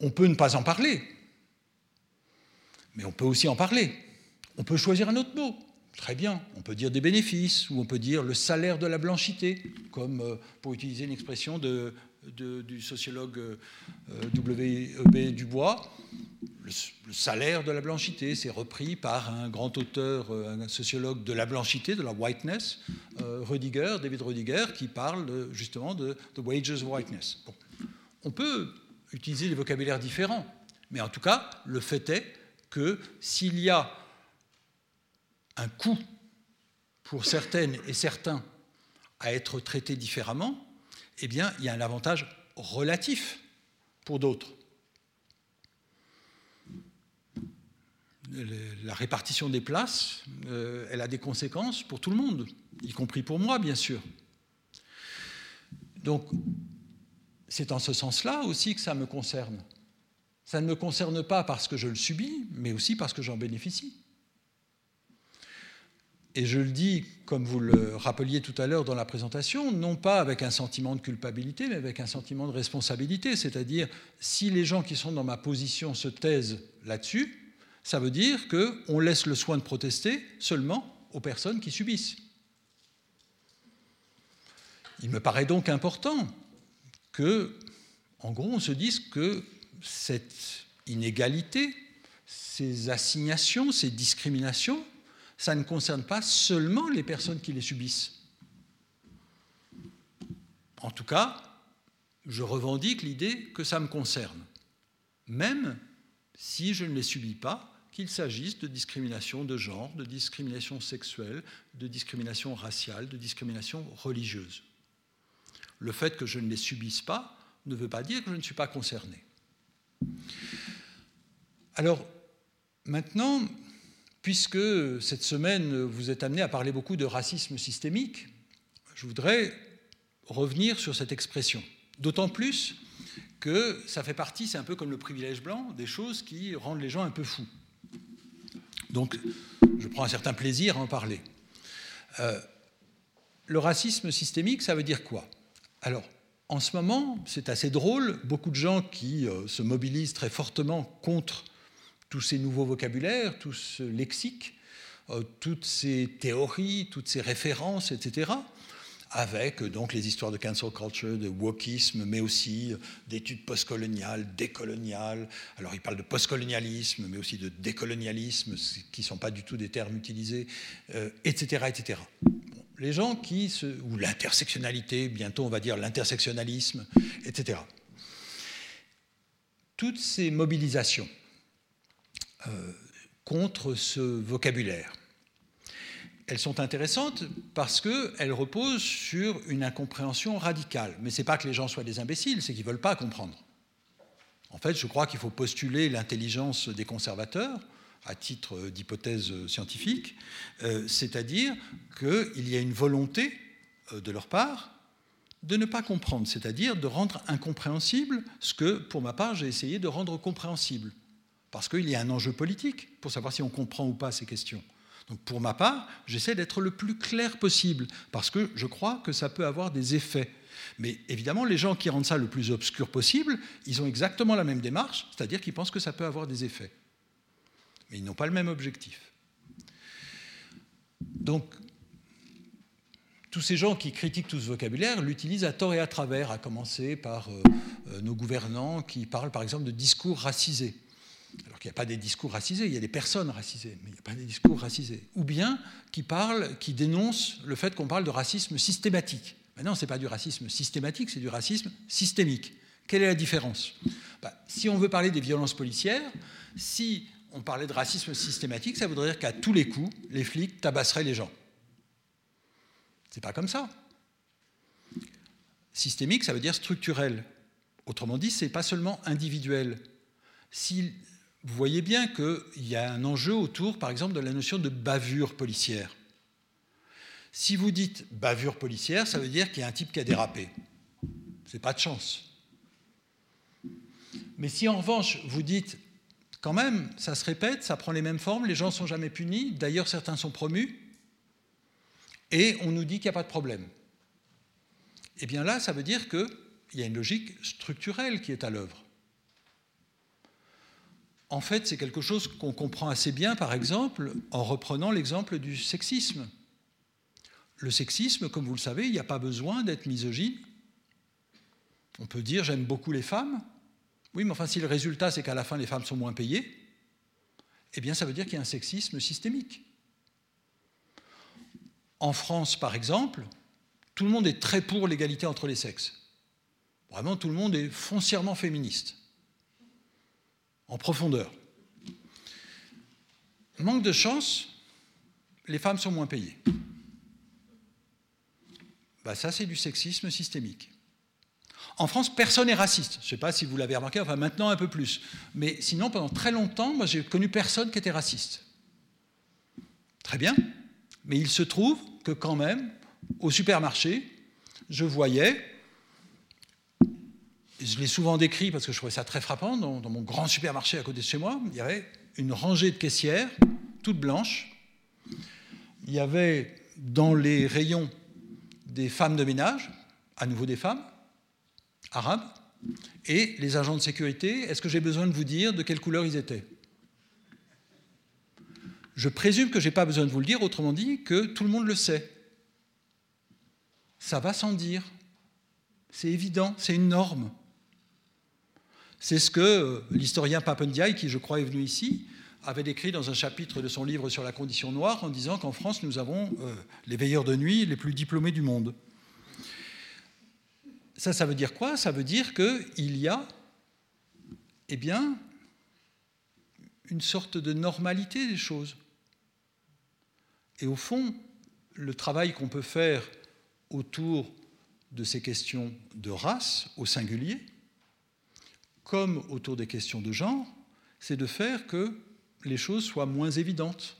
On peut ne pas en parler, mais on peut aussi en parler. On peut choisir un autre mot. Très bien, on peut dire des bénéfices, ou on peut dire le salaire de la blanchité, comme euh, pour utiliser une expression du sociologue euh, W.E.B. Dubois. Le, salaire de la blanchité, c'est repris par un grand auteur, euh, un sociologue de la blanchité, de la whiteness, Rudiger, David Rudiger, qui parle justement de the wages of whiteness. On peut utiliser des vocabulaires différents, mais en tout cas, le fait est que s'il y a un coût pour certaines et certains à être traités différemment, eh bien, il y a un avantage relatif pour d'autres. La répartition des places, euh, elle a des conséquences pour tout le monde, y compris pour moi, bien sûr. Donc, c'est en ce sens-là aussi que ça me concerne. Ça ne me concerne pas parce que je le subis, mais aussi parce que j'en bénéficie. Et je le dis, comme vous le rappeliez tout à l'heure dans la présentation, non pas avec un sentiment de culpabilité, mais avec un sentiment de responsabilité. C'est-à-dire, si les gens qui sont dans ma position se taisent là-dessus, ça veut dire qu'on laisse le soin de protester seulement aux personnes qui subissent. Il me paraît donc important que, en gros, on se dise que cette inégalité, ces assignations, ces discriminations, ça ne concerne pas seulement les personnes qui les subissent. En tout cas, je revendique l'idée que ça me concerne, même si je ne les subis pas, qu'il s'agisse de discrimination de genre, de discrimination sexuelle, de discrimination raciale, de discrimination religieuse. Le fait que je ne les subisse pas ne veut pas dire que je ne suis pas concerné. Alors, maintenant, puisque cette semaine vous êtes amené à parler beaucoup de racisme systémique, je voudrais revenir sur cette expression. D'autant plus que ça fait partie, c'est un peu comme le privilège blanc, des choses qui rendent les gens un peu fous. Donc, je prends un certain plaisir à en parler. Euh, le racisme systémique, ça veut dire quoi? Alors, en ce moment, c'est assez drôle, beaucoup de gens qui euh, se mobilisent très fortement contre tous ces nouveaux vocabulaires, tout ce lexique, euh, toutes ces théories, toutes ces références, etc avec donc les histoires de cancel culture, de wokisme, mais aussi d'études postcoloniales, décoloniales. Alors il parle de postcolonialisme, mais aussi de décolonialisme, qui ne sont pas du tout des termes utilisés, etc. Euh, etc. les gens qui se... ou l'intersectionnalité, bientôt on va dire l'intersectionnalisme, etc. Toutes ces mobilisations euh, contre ce vocabulaire, elles sont intéressantes parce qu'elles reposent sur une incompréhension radicale. Mais ce n'est pas que les gens soient des imbéciles, c'est qu'ils ne veulent pas comprendre. En fait, je crois qu'il faut postuler l'intelligence des conservateurs à titre d'hypothèse scientifique, euh, c'est-à-dire qu'il y a une volonté euh, de leur part de ne pas comprendre, c'est-à-dire de rendre incompréhensible ce que, pour ma part, j'ai essayé de rendre compréhensible. Parce qu'il y a un enjeu politique pour savoir si on comprend ou pas ces questions. Donc pour ma part, j'essaie d'être le plus clair possible, parce que je crois que ça peut avoir des effets. Mais évidemment, les gens qui rendent ça le plus obscur possible, ils ont exactement la même démarche, c'est-à-dire qu'ils pensent que ça peut avoir des effets. Mais ils n'ont pas le même objectif. Donc, tous ces gens qui critiquent tout ce vocabulaire l'utilisent à tort et à travers, à commencer par euh, euh, nos gouvernants qui parlent par exemple de discours racisés alors qu'il n'y a pas des discours racisés, il y a des personnes racisées, mais il n'y a pas des discours racisés. Ou bien qui parlent, qui dénoncent le fait qu'on parle de racisme systématique. Maintenant, ce n'est pas du racisme systématique, c'est du racisme systémique. Quelle est la différence? Bah, Si on veut parler des violences policières, si on parlait de racisme systématique, ça voudrait dire qu'à tous les coups, les flics tabasseraient les gens. C'est pas comme ça. Systémique, ça veut dire structurel. Autrement dit, c'est pas seulement individuel. Si vous voyez bien qu'il y a un enjeu autour, par exemple, de la notion de bavure policière. Si vous dites bavure policière, ça veut dire qu'il y a un type qui a dérapé. C'est pas de chance. Mais si en revanche vous dites quand même, ça se répète, ça prend les mêmes formes, les gens sont jamais punis, d'ailleurs certains sont promus, et on nous dit qu'il n'y a pas de problème. Eh bien là, ça veut dire qu'il y a une logique structurelle qui est à l'œuvre en fait, c'est quelque chose qu'on comprend assez bien, par exemple, en reprenant l'exemple du sexisme. Le sexisme, comme vous le savez, il n'y a pas besoin d'être misogyne. On peut dire j'aime beaucoup les femmes. Oui, mais enfin, si le résultat, c'est qu'à la fin, les femmes sont moins payées, eh bien, ça veut dire qu'il y a un sexisme systémique. En France, par exemple, tout le monde est très pour l'égalité entre les sexes. Vraiment, tout le monde est foncièrement féministe en profondeur. Manque de chance, les femmes sont moins payées. Bah, ça, c'est du sexisme systémique. En France, personne n'est raciste. Je ne sais pas si vous l'avez remarqué, enfin maintenant un peu plus. Mais sinon, pendant très longtemps, moi, j'ai connu personne qui était raciste. Très bien. Mais il se trouve que quand même, au supermarché, je voyais je l'ai souvent décrit parce que je trouvais ça très frappant. Dans, mon grand supermarché à côté de chez moi, il y avait une rangée de caissières, toutes blanches. Il y avait dans les rayons des femmes de ménage, à nouveau des femmes, arabes, et les agents de sécurité. Est-ce que j'ai besoin de vous dire de quelle couleur ils étaient? Je présume que je n'ai pas besoin de vous le dire, autrement dit que tout le monde le sait. ça va sans dire. C'est évident, c'est une norme. C'est ce que euh, l'historien Papendiaï, qui je crois est venu ici, avait décrit dans un chapitre de son livre sur la condition noire en disant qu'en France, nous avons euh, les veilleurs de nuit les plus diplômés du monde. Ça, ça veut dire quoi? Ça veut dire qu'il y a, eh bien, une sorte de normalité des choses. Et au fond, le travail qu'on peut faire autour de ces questions de race au singulier, comme autour des questions de genre, c'est de faire que les choses soient moins évidentes,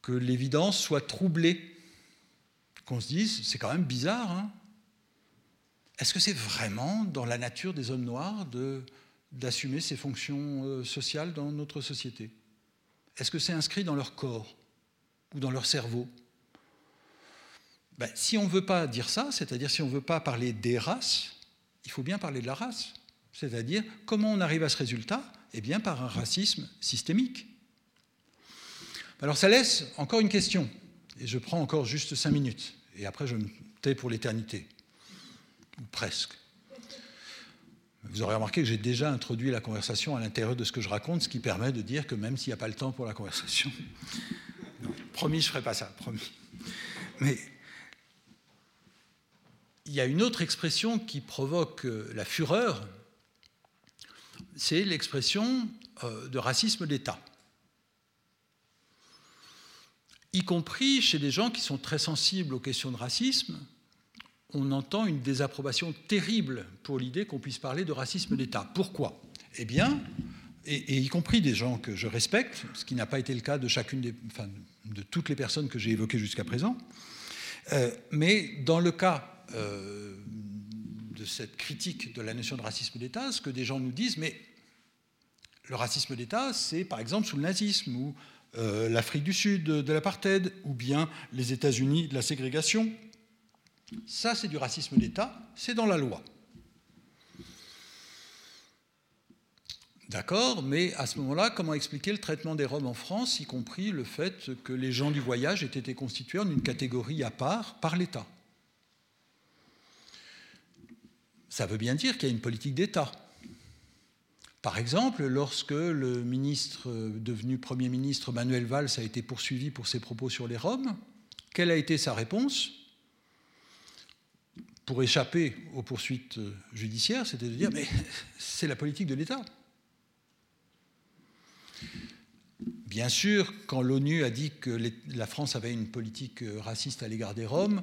que l'évidence soit troublée, qu'on se dise, c'est quand même bizarre, hein. Est-ce que c'est vraiment dans la nature des hommes noirs d'assumer ces fonctions euh, sociales dans notre société? Est-ce que c'est inscrit dans leur corps ou dans leur cerveau? Ben, Si on ne veut pas dire ça, c'est-à-dire si on ne veut pas parler des races, il faut bien parler de la race. C'est-à-dire, comment on arrive à ce résultat? Eh bien, par un racisme systémique. Alors, ça laisse encore une question, et je prends encore juste cinq minutes, et après je me tais pour l'éternité, ou presque. Vous aurez remarqué que j'ai déjà introduit la conversation à l'intérieur de ce que je raconte, ce qui permet de dire que même s'il n'y a pas le temps pour la conversation, promis, je ne ferai pas ça, promis. Mais il y a une autre expression qui provoque euh, la fureur, c'est l'expression euh, de racisme d'État. Y compris chez des gens qui sont très sensibles aux questions de racisme, on entend une désapprobation terrible pour l'idée qu'on puisse parler de racisme d'État. Pourquoi? Eh bien, et, y compris des gens que je respecte, ce qui n'a pas été le cas de chacune des, de toutes les personnes que j'ai évoquées jusqu'à présent, euh, mais dans le cas euh, de cette critique de la notion de racisme d'État, ce que des gens nous disent, mais le racisme d'État, c'est par exemple sous le nazisme, ou euh, l'Afrique du Sud de l'apartheid, ou bien les États-Unis de la ségrégation. Ça, c'est du racisme d'État, c'est dans la loi. D'accord, mais à ce moment-là, comment expliquer le traitement des Roms en France, y compris le fait que les gens du voyage aient été constitués en une catégorie à part par l'État? Ça veut bien dire qu'il y a une politique d'État. Par exemple, lorsque le ministre devenu Premier ministre Manuel Valls a été poursuivi pour ses propos sur les Roms, quelle a été sa réponse pour échapper aux poursuites judiciaires C'était de dire mais c'est la politique de l'État. Bien sûr, quand l'ONU a dit que la France avait une politique raciste à l'égard des Roms,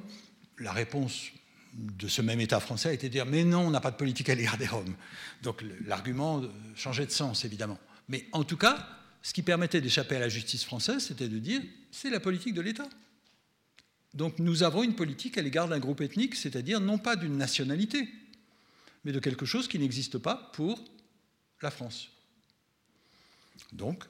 la réponse de ce même État français a été de dire mais non, on n'a pas de politique à l'égard des Roms. Donc l'argument changeait de sens, évidemment. Mais en tout cas, ce qui permettait d'échapper à la justice française, c'était de dire c'est la politique de l'État. Donc nous avons une politique à l'égard d'un groupe ethnique, c'est-à-dire non pas d'une nationalité, mais de quelque chose qui n'existe pas pour la France. Donc,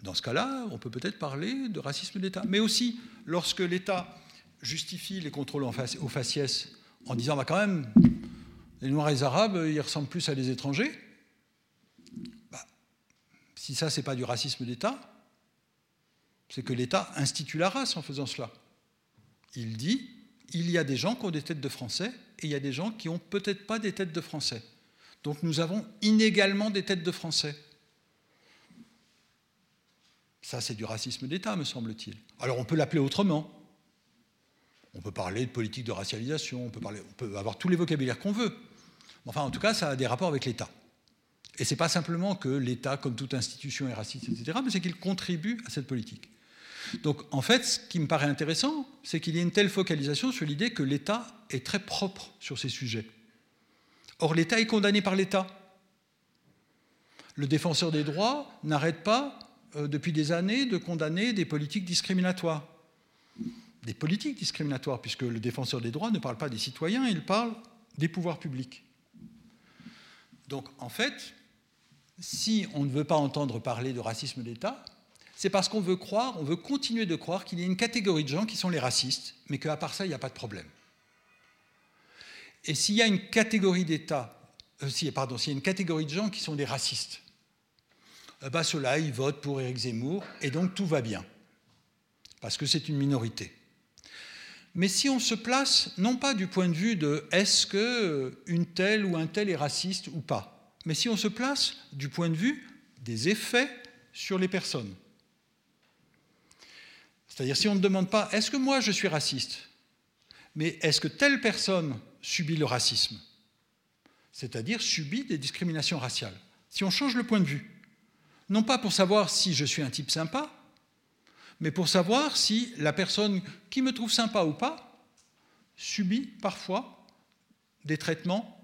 dans ce cas-là, on peut peut-être parler de racisme d'État. Mais aussi, lorsque l'État justifie les contrôles au faciès en disant bah, quand même, les Noirs et les Arabes, ils ressemblent plus à des étrangers. Bah, si ça, c'est pas du racisme d'État, c'est que l'État institue la race en faisant cela. Il dit il y a des gens qui ont des têtes de Français et il y a des gens qui n'ont peut-être pas des têtes de Français. Donc nous avons inégalement des têtes de Français. Ça, c'est du racisme d'État, me semble-t-il. Alors on peut l'appeler autrement. On peut parler de politique de racialisation, on peut, avoir tous les vocabulaires qu'on veut. Enfin, en tout cas, ça a des rapports avec l'État. Et ce n'est pas simplement que l'État, comme toute institution, est raciste, etc., mais c'est qu'il contribue à cette politique. Donc, en fait, ce qui me paraît intéressant, c'est qu'il y a une telle focalisation sur l'idée que l'État est très propre sur ces sujets. Or, l'État est condamné par l'État. Le défenseur des droits n'arrête pas, euh, depuis des années, de condamner des politiques discriminatoires des politiques discriminatoires, puisque le défenseur des droits ne parle pas des citoyens, il parle des pouvoirs publics. Donc en fait, si on ne veut pas entendre parler de racisme d'État, c'est parce qu'on veut croire, on veut continuer de croire qu'il y a une catégorie de gens qui sont les racistes, mais qu'à part ça, il n'y a pas de problème. Et s'il y a une catégorie d'État, euh, pardon, s'il y a une catégorie de gens qui sont des racistes, bah, ceux-là, ils votent pour Éric Zemmour, et donc tout va bien, parce que c'est une minorité. Mais si on se place, non pas du point de vue de est-ce que une telle ou un tel est raciste ou pas, mais si on se place du point de vue des effets sur les personnes. C'est-à-dire si on ne demande pas est-ce que moi je suis raciste, mais est-ce que telle personne subit le racisme C'est-à-dire subit des discriminations raciales. Si on change le point de vue, non pas pour savoir si je suis un type sympa, mais pour savoir si la personne qui me trouve sympa ou pas subit parfois des traitements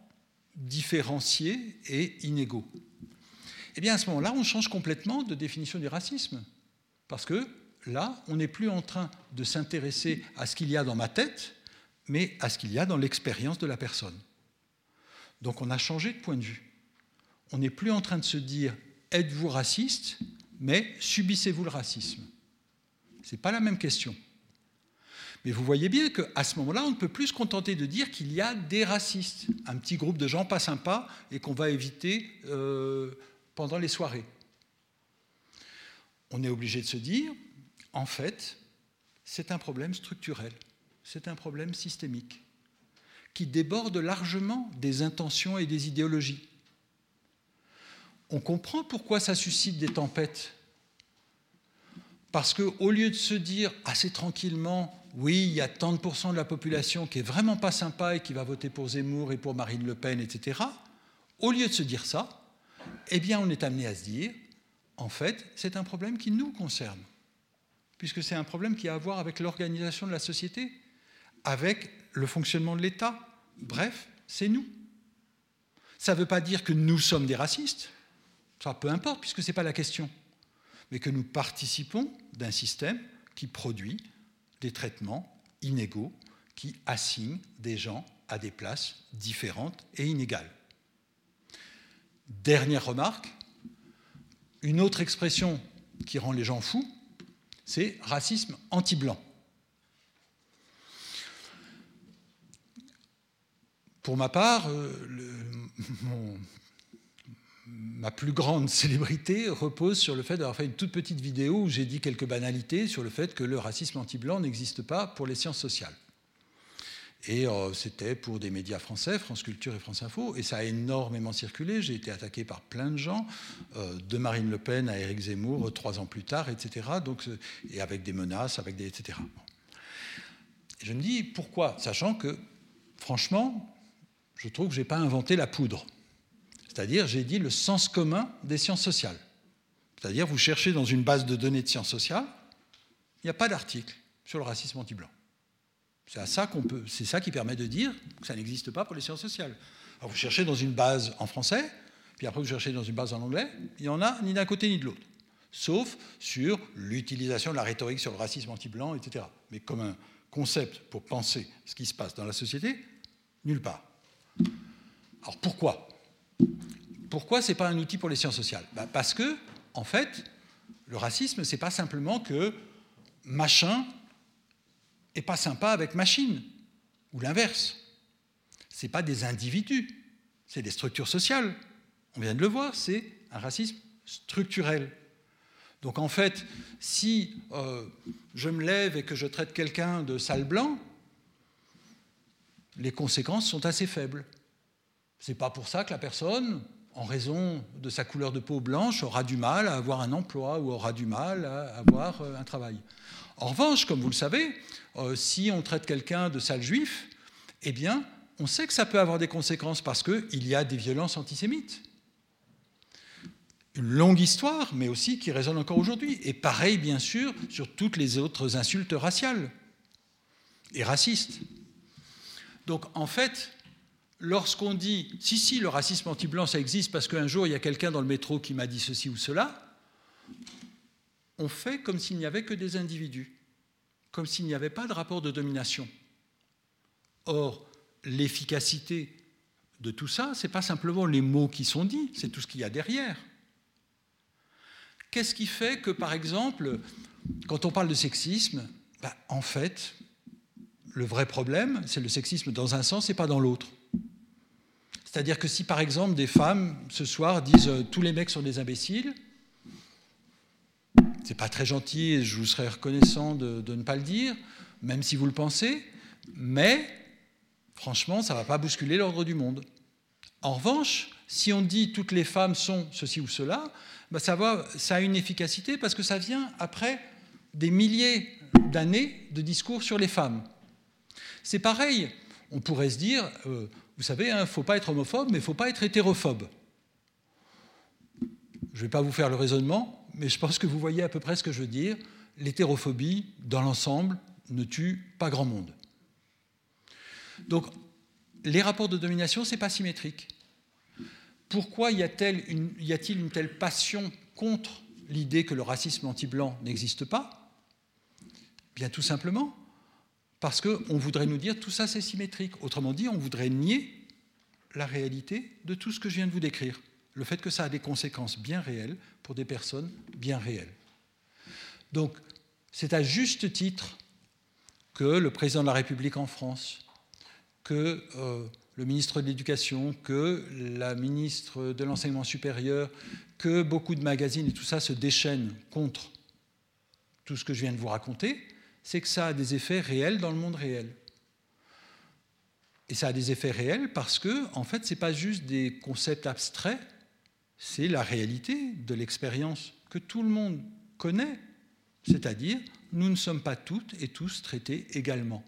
différenciés et inégaux. Eh bien, à ce moment-là, on change complètement de définition du racisme. Parce que là, on n'est plus en train de s'intéresser à ce qu'il y a dans ma tête, mais à ce qu'il y a dans l'expérience de la personne. Donc on a changé de point de vue. On n'est plus en train de se dire êtes-vous raciste, mais subissez-vous le racisme. Ce n'est pas la même question. Mais vous voyez bien qu'à ce moment-là, on ne peut plus se contenter de dire qu'il y a des racistes, un petit groupe de gens pas sympas et qu'on va éviter euh, pendant les soirées. On est obligé de se dire, en fait, c'est un problème structurel, c'est un problème systémique, qui déborde largement des intentions et des idéologies. On comprend pourquoi ça suscite des tempêtes parce qu'au lieu de se dire assez tranquillement, oui, il y a tant de pourcents de la population qui est vraiment pas sympa et qui va voter pour Zemmour et pour Marine Le Pen, etc., au lieu de se dire ça, eh bien, on est amené à se dire, en fait, c'est un problème qui nous concerne, puisque c'est un problème qui a à voir avec l'organisation de la société, avec le fonctionnement de l'État. Bref, c'est nous. Ça ne veut pas dire que nous sommes des racistes, ça peu importe, puisque ce n'est pas la question mais que nous participons d'un système qui produit des traitements inégaux, qui assignent des gens à des places différentes et inégales. Dernière remarque, une autre expression qui rend les gens fous, c'est racisme anti-blanc. Pour ma part, euh, mon, ma plus grande célébrité repose sur le fait d'avoir fait une toute petite vidéo où j'ai dit quelques banalités sur le fait que le racisme anti-blanc n'existe pas pour les sciences sociales. Et euh, c'était pour des médias français, France Culture et France Info, et ça a énormément circulé. J'ai été attaqué par plein de gens, euh, de Marine Le Pen à Éric Zemmour, trois ans plus tard, etc. Donc, et avec des menaces, avec des etc. je me dis pourquoi, sachant que, franchement, je trouve que je n'ai pas inventé la poudre. C'est-à-dire, j'ai dit le sens commun des sciences sociales. C'est-à-dire, vous cherchez dans une base de données de sciences sociales, il n'y a pas d'article sur le racisme anti-blanc. C'est ça qui permet de dire que ça n'existe pas pour les sciences sociales. Alors vous cherchez dans une base en français, puis après vous cherchez dans une base en anglais, il n'y en a ni d'un côté ni de l'autre, sauf sur l'utilisation de la rhétorique sur le racisme anti-blanc, etc. Mais comme un concept pour penser ce qui se passe dans la société, nulle part. Alors pourquoi? Pourquoi ce n'est pas un outil pour les sciences sociales? Bah, Parce que, en fait, le racisme, ce n'est pas simplement que machin n'est pas sympa avec machine, ou l'inverse. Ce n'est pas des individus, c'est des structures sociales. On vient de le voir, c'est un racisme structurel. Donc en fait, si euh, je me lève et que je traite quelqu'un de sale blanc, les conséquences sont assez faibles. Ce n'est pas pour ça que la personne, en raison de sa couleur de peau blanche, aura du mal à avoir un emploi ou aura du mal à avoir euh, un travail. En revanche, comme vous le savez, euh, si on traite quelqu'un de sale juif, eh bien, on sait que ça peut avoir des conséquences parce qu'il y a des violences antisémites. Une longue histoire, mais aussi qui résonne encore aujourd'hui. Et pareil, bien sûr, sur toutes les autres insultes raciales et racistes. Donc, en fait, lorsqu'on dit si, si, le racisme anti-blanc, ça existe parce qu'un jour, il y a quelqu'un dans le métro qui m'a dit ceci ou cela, on fait comme s'il n'y avait que des individus, comme s'il n'y avait pas de rapport de domination. Or, l'efficacité de tout ça, ce n'est pas simplement les mots qui sont dits, c'est tout ce qu'il y a derrière. Qu'est-ce qui fait que, par exemple, quand on parle de sexisme, ben, en fait, le vrai problème, c'est le sexisme dans un sens et pas dans l'autre. C'est-à-dire que si par exemple des femmes ce soir disent euh, tous les mecs sont des imbéciles, c'est pas très gentil et je vous serais reconnaissant de, ne pas le dire, même si vous le pensez, Mais, franchement, ça va pas bousculer l'ordre du monde. En revanche, si on dit toutes les femmes sont ceci ou cela, bah, ça, ça a une efficacité parce que ça vient après des milliers d'années de discours sur les femmes. C'est pareil, on pourrait se dire, euh, vous savez, il hein, ne faut pas être homophobe, mais il ne faut pas être hétérophobe. Je ne vais pas vous faire le raisonnement, mais je pense que vous voyez à peu près ce que je veux dire. L'hétérophobie, dans l'ensemble, ne tue pas grand monde. Donc, les rapports de domination, ce n'est pas symétrique. Pourquoi y a-t-il une, telle passion contre l'idée que le racisme anti-blanc n'existe pas? Bien tout simplement parce qu'on voudrait nous dire tout ça c'est symétrique. Autrement dit, on voudrait nier la réalité de tout ce que je viens de vous décrire. Le fait que ça a des conséquences bien réelles pour des personnes bien réelles. Donc, c'est à juste titre que le président de la République en France, que euh, le ministre de l'Éducation, que la ministre de l'Enseignement supérieur, que beaucoup de magazines et tout ça se déchaînent contre tout ce que je viens de vous raconter, c'est que ça a des effets réels dans le monde réel. Et ça a des effets réels parce que, en fait, ce n'est pas juste des concepts abstraits, c'est la réalité de l'expérience que tout le monde connaît, c'est-à-dire nous ne sommes pas toutes et tous traités également.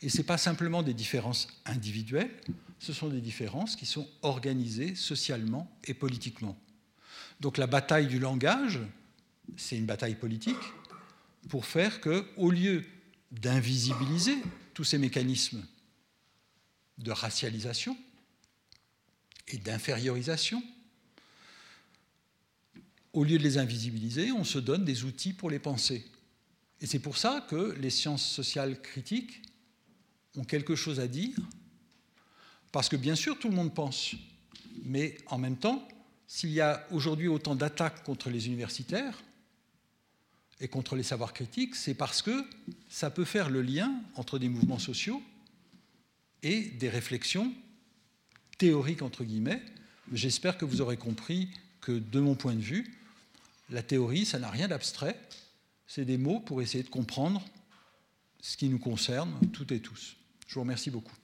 Et ce n'est pas simplement des différences individuelles, ce sont des différences qui sont organisées socialement et politiquement. Donc la bataille du langage, c'est une bataille politique pour faire que, au lieu d'invisibiliser tous ces mécanismes de racialisation et d'infériorisation, au lieu de les invisibiliser, on se donne des outils pour les penser. Et c'est pour ça que les sciences sociales critiques ont quelque chose à dire, parce que bien sûr tout le monde pense, mais en même temps, s'il y a aujourd'hui autant d'attaques contre les universitaires et contre les savoirs critiques, c'est parce que ça peut faire le lien entre des mouvements sociaux et des réflexions théoriques, entre guillemets. J'espère que vous aurez compris que, de mon point de vue, la théorie, ça n'a rien d'abstrait, c'est des mots pour essayer de comprendre ce qui nous concerne toutes et tous. Je vous remercie beaucoup.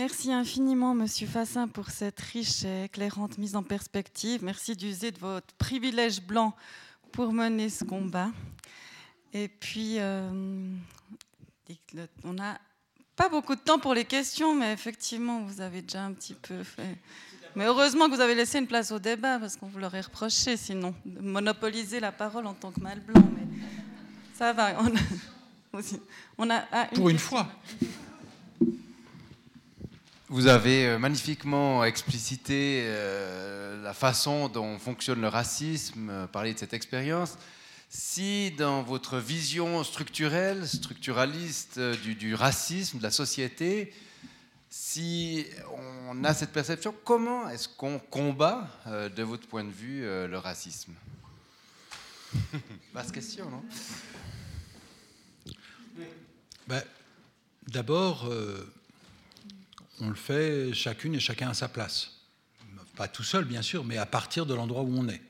Merci infiniment, Monsieur Fassin, pour cette riche et éclairante mise en perspective. Merci d'user de votre privilège blanc pour mener ce combat. Et puis, euh, on a pas beaucoup de temps pour les questions, mais effectivement, vous avez déjà un petit peu fait. Mais heureusement que vous avez laissé une place au débat, parce qu'on vous l'aurait reproché sinon, de monopoliser la parole en tant que mâle blanc. Mais ça va. On a, ah, pour une fois. Vous avez euh, magnifiquement explicité euh, la façon dont fonctionne le racisme, euh, parler de cette expérience. Si dans votre vision structurelle, structuraliste du, racisme, de la société, si on a cette perception, comment est-ce qu'on combat, de votre point de vue, le racisme? Basse question, non? Ben, D'abord, on le fait chacune et chacun à sa place. Pas tout seul, bien sûr, mais à partir de l'endroit où on est.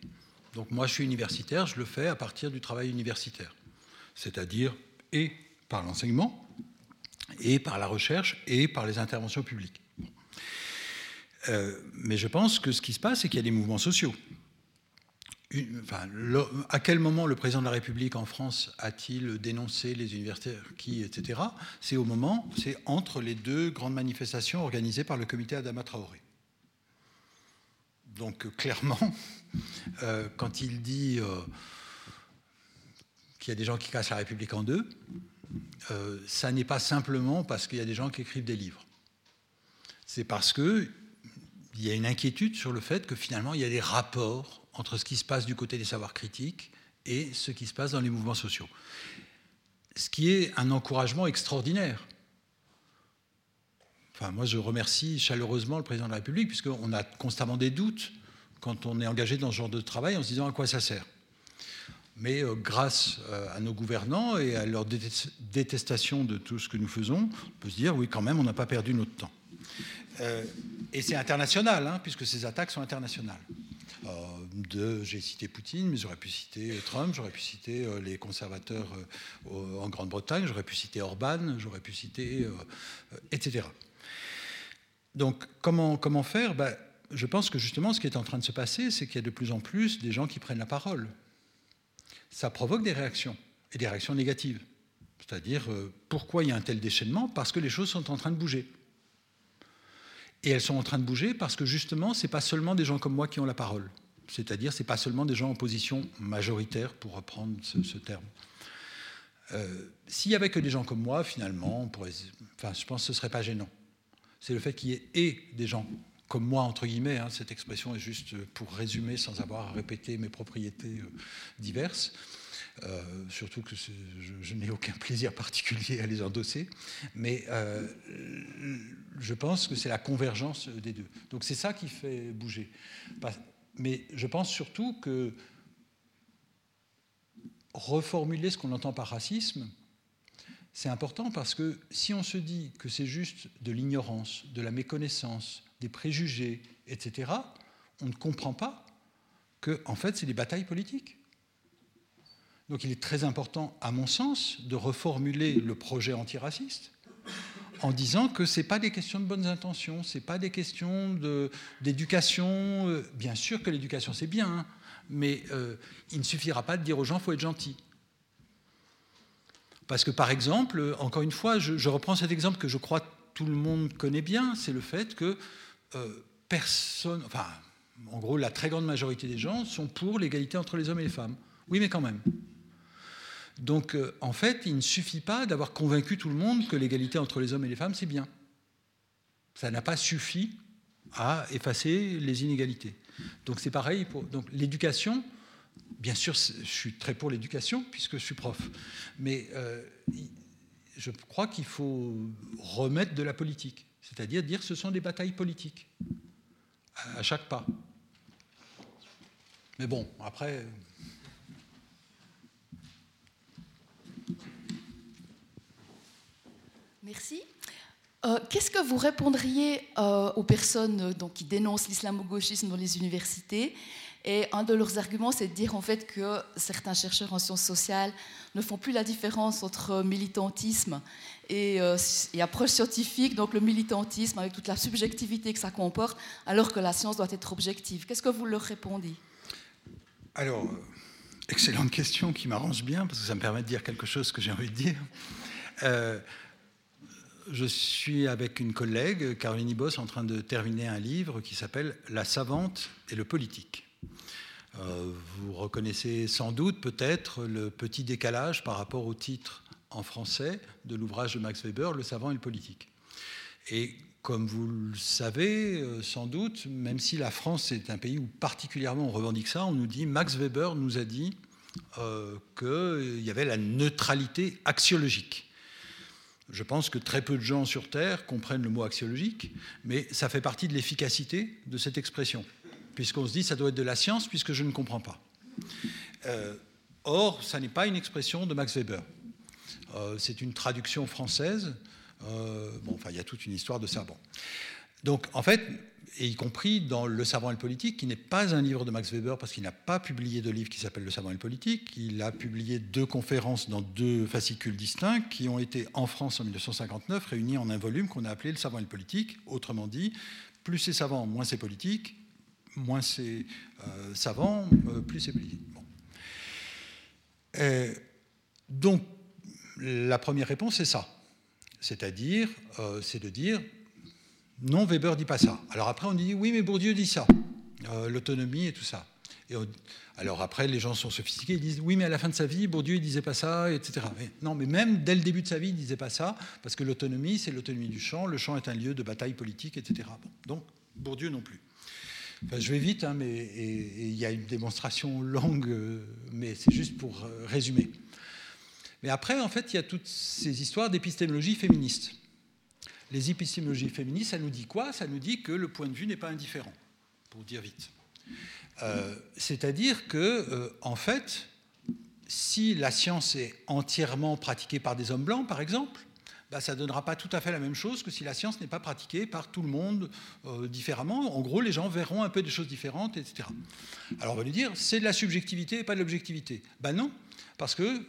Donc moi, je suis universitaire, je le fais à partir du travail universitaire, c'est-à-dire et par l'enseignement, et par la recherche, et par les interventions publiques. Euh, mais je pense que ce qui se passe, c'est qu'il y a des mouvements sociaux. À quel moment le président de la République en France a-t-il dénoncé les universitaires qui, etc. C'est au moment, c'est entre les deux grandes manifestations organisées par le comité Adama Traoré. Donc clairement, euh, quand il dit euh, qu'il y a des gens qui cassent la République en deux, euh, ça n'est pas simplement parce qu'il y a des gens qui écrivent des livres. C'est parce qu'il y a une inquiétude sur le fait que finalement il y a des rapports entre ce qui se passe du côté des savoirs critiques et ce qui se passe dans les mouvements sociaux. Ce qui est un encouragement extraordinaire. Enfin, moi, je remercie chaleureusement le président de la République, puisqu'on a constamment des doutes quand on est engagé dans ce genre de travail en se disant à quoi ça sert. Mais grâce à nos gouvernants et à leur détestation de tout ce que nous faisons, on peut se dire, oui, quand même, on n'a pas perdu notre temps. et c'est international, hein, puisque ces attaques sont internationales. Euh, j'ai cité Poutine, mais j'aurais pu citer Trump, j'aurais pu citer euh, les conservateurs euh, en Grande-Bretagne, j'aurais pu citer Orban, j'aurais pu citer, etc. Donc, comment, comment faire? Ben, Je pense que justement, ce qui est en train de se passer, c'est qu'il y a de plus en plus des gens qui prennent la parole. Ça provoque des réactions, et des réactions négatives. C'est-à-dire, pourquoi il y a un tel déchaînement? Parce que les choses sont en train de bouger. Et elles sont en train de bouger parce que justement, ce n'est pas seulement des gens comme moi qui ont la parole. C'est-à-dire, ce n'est pas seulement des gens en position majoritaire, pour reprendre ce, terme. Euh, s'il n'y avait que des gens comme moi, finalement, enfin, je pense que ce ne serait pas gênant. C'est le fait qu'il y ait et des gens comme moi, entre guillemets, hein, cette expression est juste pour résumer sans avoir à répéter mes propriétés euh, diverses, euh, surtout que je, n'ai aucun plaisir particulier à les endosser, mais euh, je pense que c'est la convergence des deux. Donc c'est ça qui fait bouger. Mais je pense surtout que reformuler ce qu'on entend par racisme, c'est important parce que si on se dit que c'est juste de l'ignorance, de la méconnaissance, des préjugés, etc., on ne comprend pas que, en fait, c'est des batailles politiques. Donc il est très important, à mon sens, de reformuler le projet antiraciste en disant que ce n'est pas des questions de bonnes intentions, ce n'est pas des questions d'éducation. Euh, bien sûr que l'éducation, c'est bien, hein, mais euh, il ne suffira pas de dire aux gens faut être gentil. Parce que, par exemple, encore une fois, je, reprends cet exemple que je crois tout le monde connaît bien, c'est le fait que euh, personne, enfin, en gros, la très grande majorité des gens sont pour l'égalité entre les hommes et les femmes. Oui, mais quand même. Donc, euh, en fait, il ne suffit pas d'avoir convaincu tout le monde que l'égalité entre les hommes et les femmes, c'est bien. Ça n'a pas suffi à effacer les inégalités. Donc, c'est pareil pour donc l'éducation. Bien sûr, je suis très pour l'éducation puisque je suis prof, mais euh, je crois qu'il faut remettre de la politique, c'est-à-dire dire que ce sont des batailles politiques à chaque pas. Mais bon, après, Merci. Euh, qu'est-ce que vous répondriez euh, aux personnes euh, donc, qui dénoncent l'islamo-gauchisme dans les universités? Et un de leurs arguments, c'est de dire en fait que certains chercheurs en sciences sociales ne font plus la différence entre militantisme et, et, approche scientifique, donc le militantisme avec toute la subjectivité que ça comporte, alors que la science doit être objective. Qu'est-ce que vous leur répondez? Alors, excellente question qui m'arrange bien parce que ça me permet de dire quelque chose que j'ai envie de dire je suis avec une collègue, Caroline Ibos, en train de terminer un livre qui s'appelle La savante et le politique. Euh, vous reconnaissez sans doute peut-être le petit décalage par rapport au titre en français de l'ouvrage de Max Weber, Le savant et le politique. Et comme vous le savez euh, sans doute, même si la France est un pays où particulièrement on revendique ça, on nous dit, Max Weber nous a dit euh, qu'il y avait la neutralité axiologique. Je pense que très peu de gens sur Terre comprennent le mot axiologique, mais ça fait partie de l'efficacité de cette expression, puisqu'on se dit ça doit être de la science puisque je ne comprends pas. Euh, or, ça n'est pas une expression de Max Weber. Euh, c'est une traduction française. Euh, bon, enfin, il y a toute une histoire de ça. Bon. Donc, en fait, et y compris dans Le savant et le politique, qui n'est pas un livre de Max Weber, parce qu'il n'a pas publié de livre qui s'appelle Le savant et le politique. Il a publié deux conférences dans deux fascicules distincts qui ont été en France en 1959 réunis en un volume qu'on a appelé Le savant et le politique. Autrement dit, plus c'est savant, moins c'est politique, moins c'est euh, savant, euh, plus c'est politique. Euh, donc, la première réponse, c'est ça. C'est-à-dire, c'est de dire, non, Weber dit pas ça. Alors après, on dit oui, mais Bourdieu dit ça, euh, l'autonomie et tout ça. Et alors après, les gens sont sophistiqués, ils disent oui, mais à la fin de sa vie, Bourdieu il disait pas ça, etc. non, mais même dès le début de sa vie, il disait pas ça, parce que l'autonomie, c'est l'autonomie du champ. Le champ est un lieu de bataille politique, etc. donc Bourdieu non plus. je vais vite, hein, mais il y a une démonstration longue, euh, mais c'est juste pour euh, résumer. Mais après, en fait, il y a toutes ces histoires d'épistémologie féministe les épistémologies féministes, ça nous dit quoi? Ça nous dit que le point de vue n'est pas indifférent, pour dire vite. Euh, c'est-à-dire que, euh, en fait, si la science est entièrement pratiquée par des hommes blancs, par exemple, bah, ça ne donnera pas tout à fait la même chose que si la science n'est pas pratiquée par tout le monde euh, différemment. En gros, les gens verront un peu des choses différentes, etc. Alors on va lui dire, c'est de la subjectivité et pas de l'objectivité. Ben non, parce que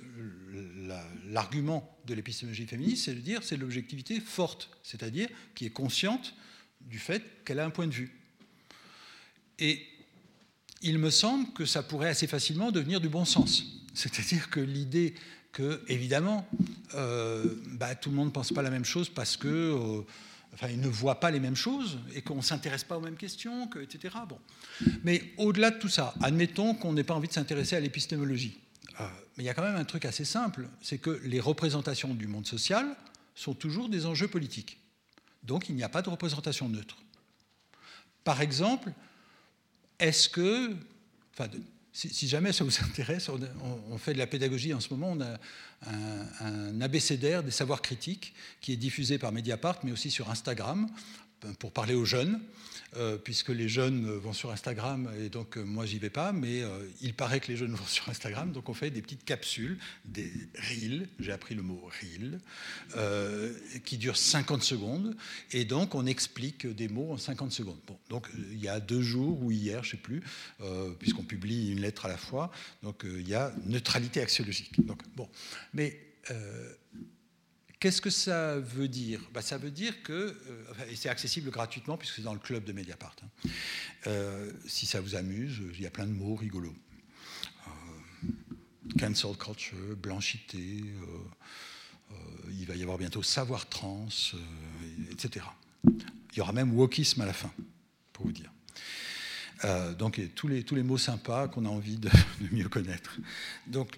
l'argument de l'épistémologie féministe, c'est de dire c'est l'objectivité forte, c'est-à-dire qui est consciente du fait qu'elle a un point de vue. Et il me semble que ça pourrait assez facilement devenir du bon sens. C'est-à-dire que l'idée que, évidemment, euh, bah, tout le monde ne pense pas la même chose parce que. Euh, enfin, ne voient pas les mêmes choses et qu'on ne s'intéresse pas aux mêmes questions, que, etc. Bon. Mais au-delà de tout ça, admettons qu'on n'ait pas envie de s'intéresser à l'épistémologie. Euh, mais il y a quand même un truc assez simple, c'est que les représentations du monde social sont toujours des enjeux politiques. Donc il n'y a pas de représentation neutre. Par exemple, est-ce que, si, jamais ça vous intéresse, on, fait de la pédagogie en ce moment, on a un, un abécédaire des savoirs critiques qui est diffusé par Mediapart, mais aussi sur Instagram, pour parler aux jeunes. Euh, puisque les jeunes vont sur Instagram et donc euh, moi j'y vais pas, mais euh, il paraît que les jeunes vont sur Instagram, donc on fait des petites capsules, des reels, j'ai appris le mot reel, qui durent 50 secondes, et donc on explique des mots en 50 secondes. Bon, donc il y a deux jours ou hier, je sais plus, puisqu'on publie une lettre à la fois, donc il y a neutralité axiologique. Donc bon, mais Qu'est-ce que ça veut dire? Bah, Ça veut dire que, euh, et c'est accessible gratuitement puisque c'est dans le club de Mediapart, hein. euh, si ça vous amuse, il y a plein de mots rigolos. Euh, cancel culture, blanchité, il va y avoir bientôt savoir trans, etc. Il y aura même wokisme à la fin, pour vous dire. donc tous les, tous les mots sympas qu'on a envie de, mieux connaître. Donc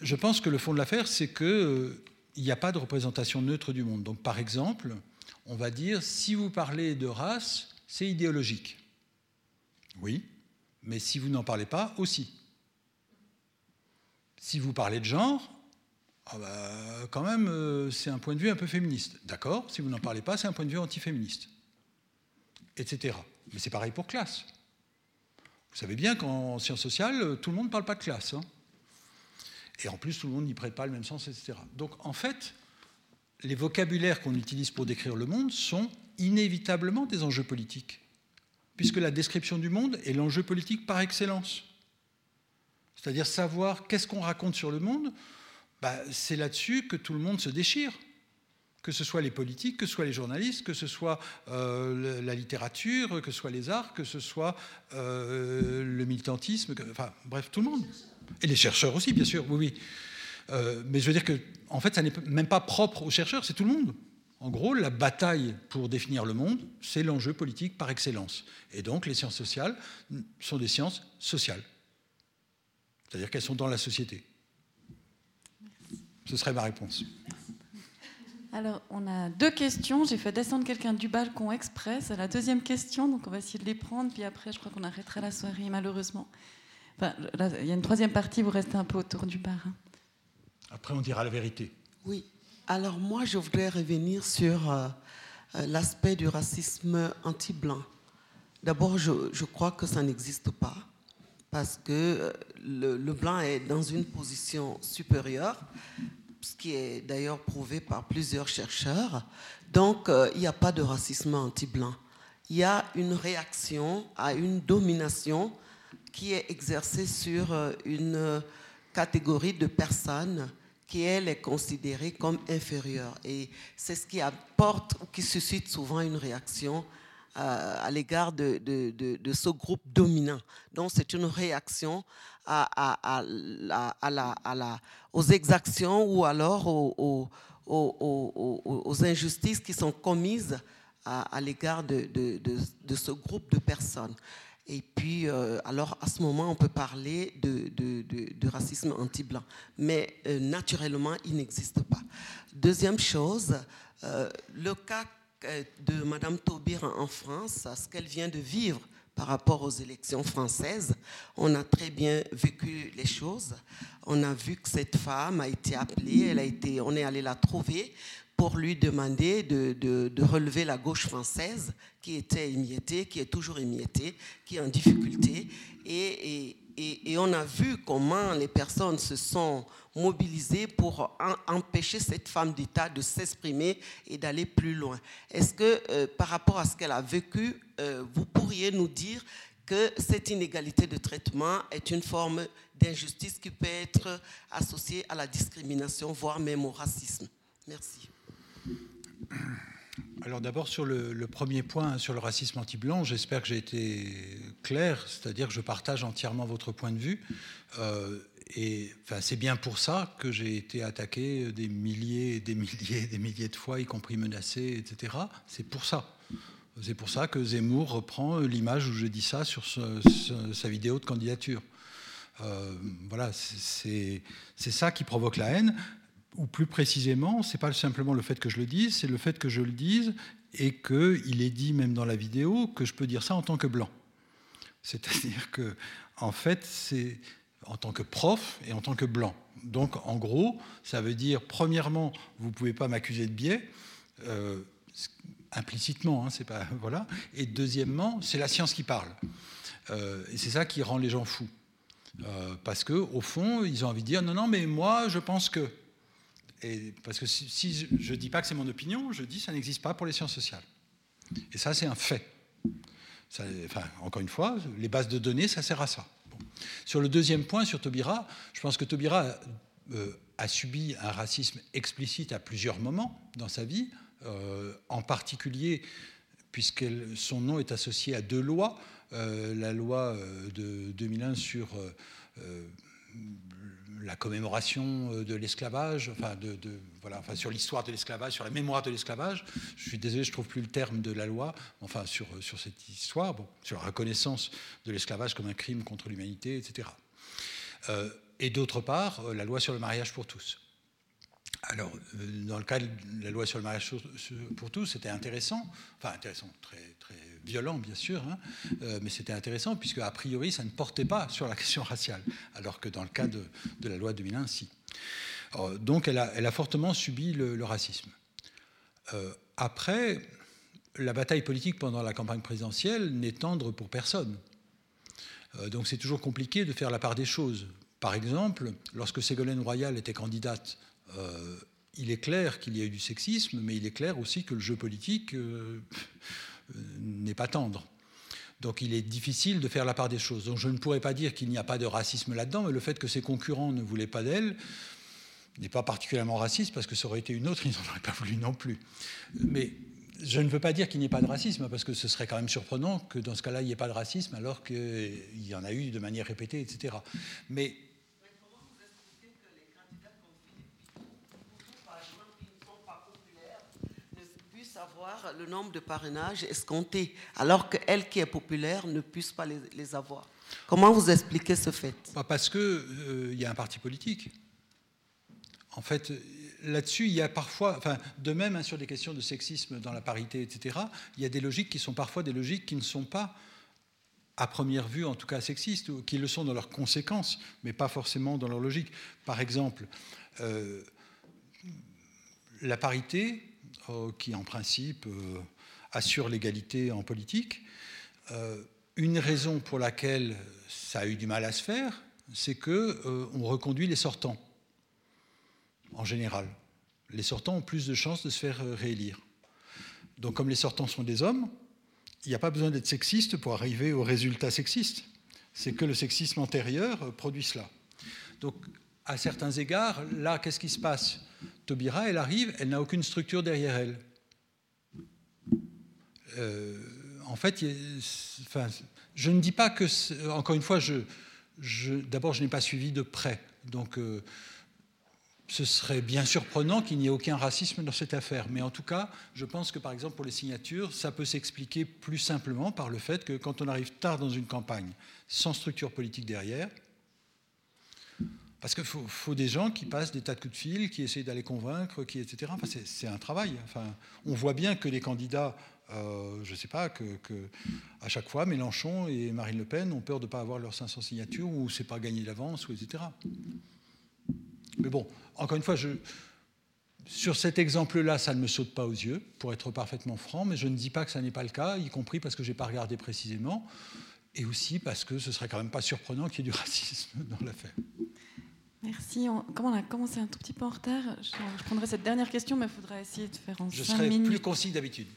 je pense que le fond de l'affaire, c'est que il n'y a pas de représentation neutre du monde. Donc par exemple, on va dire, si vous parlez de race, c'est idéologique. Oui, mais si vous n'en parlez pas, aussi. Si vous parlez de genre, ah bah, quand même, euh, c'est un point de vue un peu féministe. D'accord Si vous n'en parlez pas, c'est un point de vue antiféministe. Etc. Mais c'est pareil pour classe. Vous savez bien qu'en sciences sociales, tout le monde ne parle pas de classe. Hein. Et en plus, tout le monde n'y prête pas le même sens, etc. Donc en fait, les vocabulaires qu'on utilise pour décrire le monde sont inévitablement des enjeux politiques, puisque la description du monde est l'enjeu politique par excellence. C'est-à-dire savoir qu'est-ce qu'on raconte sur le monde, bah, c'est là-dessus que tout le monde se déchire. Que ce soit les politiques, que ce soit les journalistes, que ce soit euh, la littérature, que ce soit les arts, que ce soit euh, le militantisme, bref, tout le monde. Et les chercheurs aussi, bien sûr, oui, oui. Euh, mais je veux dire que, en fait, ça n'est même pas propre aux chercheurs, c'est tout le monde. En gros, la bataille pour définir le monde, c'est l'enjeu politique par excellence. Et donc, les sciences sociales sont des sciences sociales. C'est-à-dire qu'elles sont dans la société. Ce serait ma réponse. Alors, on a deux questions. J'ai fait descendre quelqu'un du balcon express. C'est la deuxième question, donc on va essayer de les prendre. Puis après, je crois qu'on arrêtera la soirée, malheureusement il y a une troisième partie, vous restez un peu autour du bar. Hein. Après, on dira la vérité. Oui. Alors moi, je voudrais revenir sur euh, euh, l'aspect du racisme anti-blanc. D'abord, je, crois que ça n'existe pas, parce que euh, le, blanc est dans une position supérieure, ce qui est d'ailleurs prouvé par plusieurs chercheurs. Donc, il n'y a pas de racisme anti-blanc. Il y a une réaction à une domination qui est exercée sur euh, une catégorie de personnes qui, elle, est considérée comme inférieure. Et c'est ce qui apporte ou qui suscite souvent une réaction euh, à l'égard de, ce groupe dominant. Donc, c'est une réaction aux exactions ou alors aux injustices qui sont commises à, l'égard de, ce groupe de personnes. Et puis, euh, alors à ce moment, on peut parler de, racisme anti-blanc. Mais euh, naturellement, il n'existe pas. Deuxième chose, euh, le cas de Mme Taubira en France, ce qu'elle vient de vivre par rapport aux élections françaises, on a très bien vécu les choses. On a vu que cette femme a été appelée, elle a été, on est allé la trouver pour lui demander de, relever la gauche française qui était émiettée, qui est toujours émiettée, qui est en difficulté. Et, Et on a vu comment les personnes se sont mobilisées pour empêcher cette femme d'État de s'exprimer et d'aller plus loin. Est-ce que euh, par rapport à ce qu'elle a vécu, euh, vous pourriez nous dire que cette inégalité de traitement est une forme d'injustice qui peut être associée à la discrimination, voire même au racisme? Merci. Alors d'abord sur le, premier point, sur le racisme anti-blanc, j'espère que j'ai été clair, c'est-à-dire que je partage entièrement votre point de vue. Euh, et enfin, c'est bien pour ça que j'ai été attaqué des milliers, des milliers, des milliers de fois, y compris menacé, etc. C'est pour ça. C'est pour ça que Zemmour reprend l'image où je dis ça sur sa vidéo de candidature. Euh, voilà, c'est ça qui provoque la haine ou plus précisément, c'est pas simplement le fait que je le dise, c'est le fait que je le dise et qu'il est dit même dans la vidéo que je peux dire ça en tant que blanc. C'est-à-dire que, en fait, c'est en tant que prof et en tant que blanc. Donc, en gros, ça veut dire, premièrement, vous ne pouvez pas m'accuser de biais, euh, implicitement, hein, c'est pas voilà. Et deuxièmement, c'est la science qui parle. Euh, et c'est ça qui rend les gens fous, euh, parce que au fond, ils ont envie de dire non, non, mais moi, je pense que parce que si, je ne dis pas que c'est mon opinion, je dis que ça n'existe pas pour les sciences sociales. Et ça, c'est un fait. enfin, encore une fois, les bases de données, ça sert à ça. Sur le deuxième point, sur Taubira, je pense que Taubira euh, a subi un racisme explicite à plusieurs moments dans sa vie, euh, en particulier puisque son nom est associé à deux lois. Euh, la loi de 2001 sur la commémoration euh, de l'esclavage, enfin, de, voilà, enfin, sur l'histoire de l'esclavage, sur la mémoire de l'esclavage. Je suis désolé, je ne trouve plus le terme de la loi, enfin, sur, sur cette histoire, bon, sur la reconnaissance de l'esclavage comme un crime contre l'humanité, etc. Euh, et d'autre part, euh, la loi sur le mariage pour tous. Alors, dans le cas de la loi sur le mariage pour tous, c'était intéressant, enfin intéressant, très, très violent bien sûr, hein, euh, mais c'était intéressant puisque a priori ça ne portait pas sur la question raciale, alors que dans le cas de, la loi 2001, si. donc elle a, fortement subi le, racisme. Euh, après, la bataille politique pendant la campagne présidentielle n'est tendre pour personne. Euh, donc c'est toujours compliqué de faire la part des choses. Par exemple, lorsque Ségolène Royal était candidate, il est clair qu'il y a eu du sexisme, mais il est clair aussi que le jeu politique n'est pas tendre. Donc il est difficile de faire la part des choses. Donc je ne pourrais pas dire qu'il n'y a pas de racisme là-dedans, mais le fait que ses concurrents ne voulaient pas d'elle n'est pas particulièrement raciste parce que ça aurait été une autre, ils n'en auraient pas voulu non plus. Mais je ne veux pas dire qu'il n'y ait pas de racisme parce que ce serait quand même surprenant que dans ce cas-là il n'y ait pas de racisme alors qu'il y en a eu de manière répétée, etc. Mais le nombre de parrainages escomptés, alors qu'elle qui est populaire ne puisse pas les, avoir. Comment vous expliquez ce fait? Bah, Parce qu'il euh, y a un parti politique. En fait, là-dessus, il y a parfois, enfin, de même hein, sur des questions de sexisme dans la parité, etc., il y a des logiques qui sont parfois des logiques qui ne sont pas, à première vue en tout cas, sexistes, ou qui le sont dans leurs conséquences, mais pas forcément dans leur logique. Par exemple, euh, la parité, qui en principe euh, assure l'égalité en politique. Euh, une raison pour laquelle ça a eu du mal à se faire, c'est qu'on on reconduit les sortants, en général. Les sortants ont plus de chances de se faire réélire. Donc comme les sortants sont des hommes, il n'y a pas besoin d'être sexiste pour arriver au résultat sexiste. C'est que le sexisme antérieur produit cela. Donc à certains égards, là, qu'est-ce qui se passe? Taubira, elle arrive, elle n'a aucune structure derrière elle. Euh, en fait, je ne dis pas que, encore une fois, d'abord, je n'ai pas suivi de près. Donc, euh, ce serait bien surprenant qu'il n'y ait aucun racisme dans cette affaire. Mais en tout cas, je pense que, par exemple, pour les signatures, ça peut s'expliquer plus simplement par le fait que quand on arrive tard dans une campagne, sans structure politique derrière, parce qu'il faut, des gens qui passent des tas de coups de fil, qui essayent d'aller convaincre, qui, etc. Enfin, c'est un travail. Enfin, on voit bien que les candidats, euh, je ne sais pas, que, à chaque fois, Mélenchon et Marine Le Pen ont peur de ne pas avoir leurs 500 signatures ou c'est pas gagné d'avance, etc. Mais bon, encore une fois, sur cet exemple-là, ça ne me saute pas aux yeux, pour être parfaitement franc, mais je ne dis pas que ça n'est pas le cas, y compris parce que je n'ai pas regardé précisément. et aussi parce que ce serait quand même pas surprenant qu'il y ait du racisme dans l'affaire. Merci. comme on a commencé un tout petit peu en retard, je, prendrai cette dernière question, mais il faudra essayer de faire en je cinq minutes. Je serai plus concis d'habitude.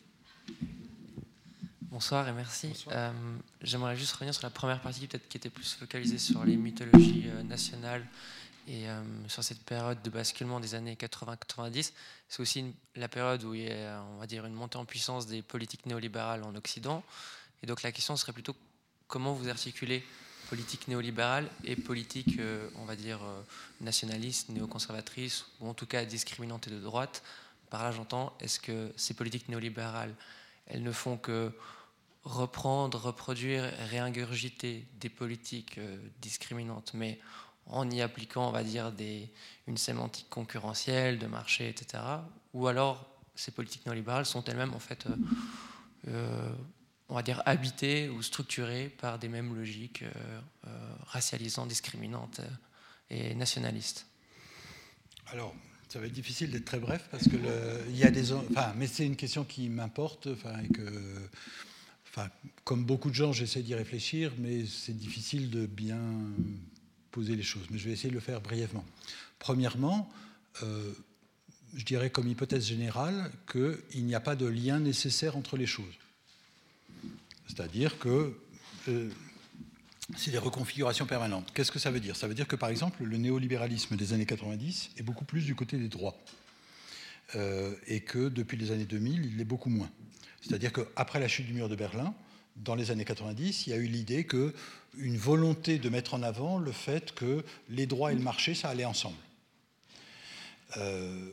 Bonsoir et merci. Euh, j'aimerais juste revenir sur la première partie, peut-être qui était plus focalisée sur les mythologies euh, nationales et euh, sur cette période de basculement des années 80-90. C'est aussi la période où il y a, on va dire, une montée en puissance des politiques néolibérales en Occident. Et donc la question serait plutôt comment vous articulez politique néolibérale et politique, euh, on va dire, euh, nationaliste, néoconservatrice, ou en tout cas discriminante et de droite. Par là, j'entends, est-ce que ces politiques néolibérales, elles ne font que reprendre, reproduire, réingurgiter des politiques euh, discriminantes, mais en y appliquant, on va dire, des, une sémantique concurrentielle, de marché, etc. Ou alors, ces politiques néolibérales sont elles-mêmes, en fait, on va dire, habité ou structuré par des mêmes logiques euh, euh, racialisantes, discriminantes euh, et nationalistes. Alors, ça va être difficile d'être très bref parce que il y a des, enfin, mais c'est une question qui m'importe, enfin, que, enfin, comme beaucoup de gens, j'essaie d'y réfléchir, mais c'est difficile de bien poser les choses. Mais je vais essayer de le faire brièvement. Premièrement, je dirais comme hypothèse générale qu'il n'y a pas de lien nécessaire entre les choses. C'est-à-dire que euh, c'est des reconfigurations permanentes. Qu'est-ce que ça veut dire? Ça veut dire que, par exemple, le néolibéralisme des années 90 est beaucoup plus du côté des droits. Euh, et que depuis les années 2000, il l'est beaucoup moins. C'est-à-dire qu'après la chute du mur de Berlin, dans les années 90, il y a eu l'idée qu'une volonté de mettre en avant le fait que les droits et le marché, ça allait ensemble. Euh,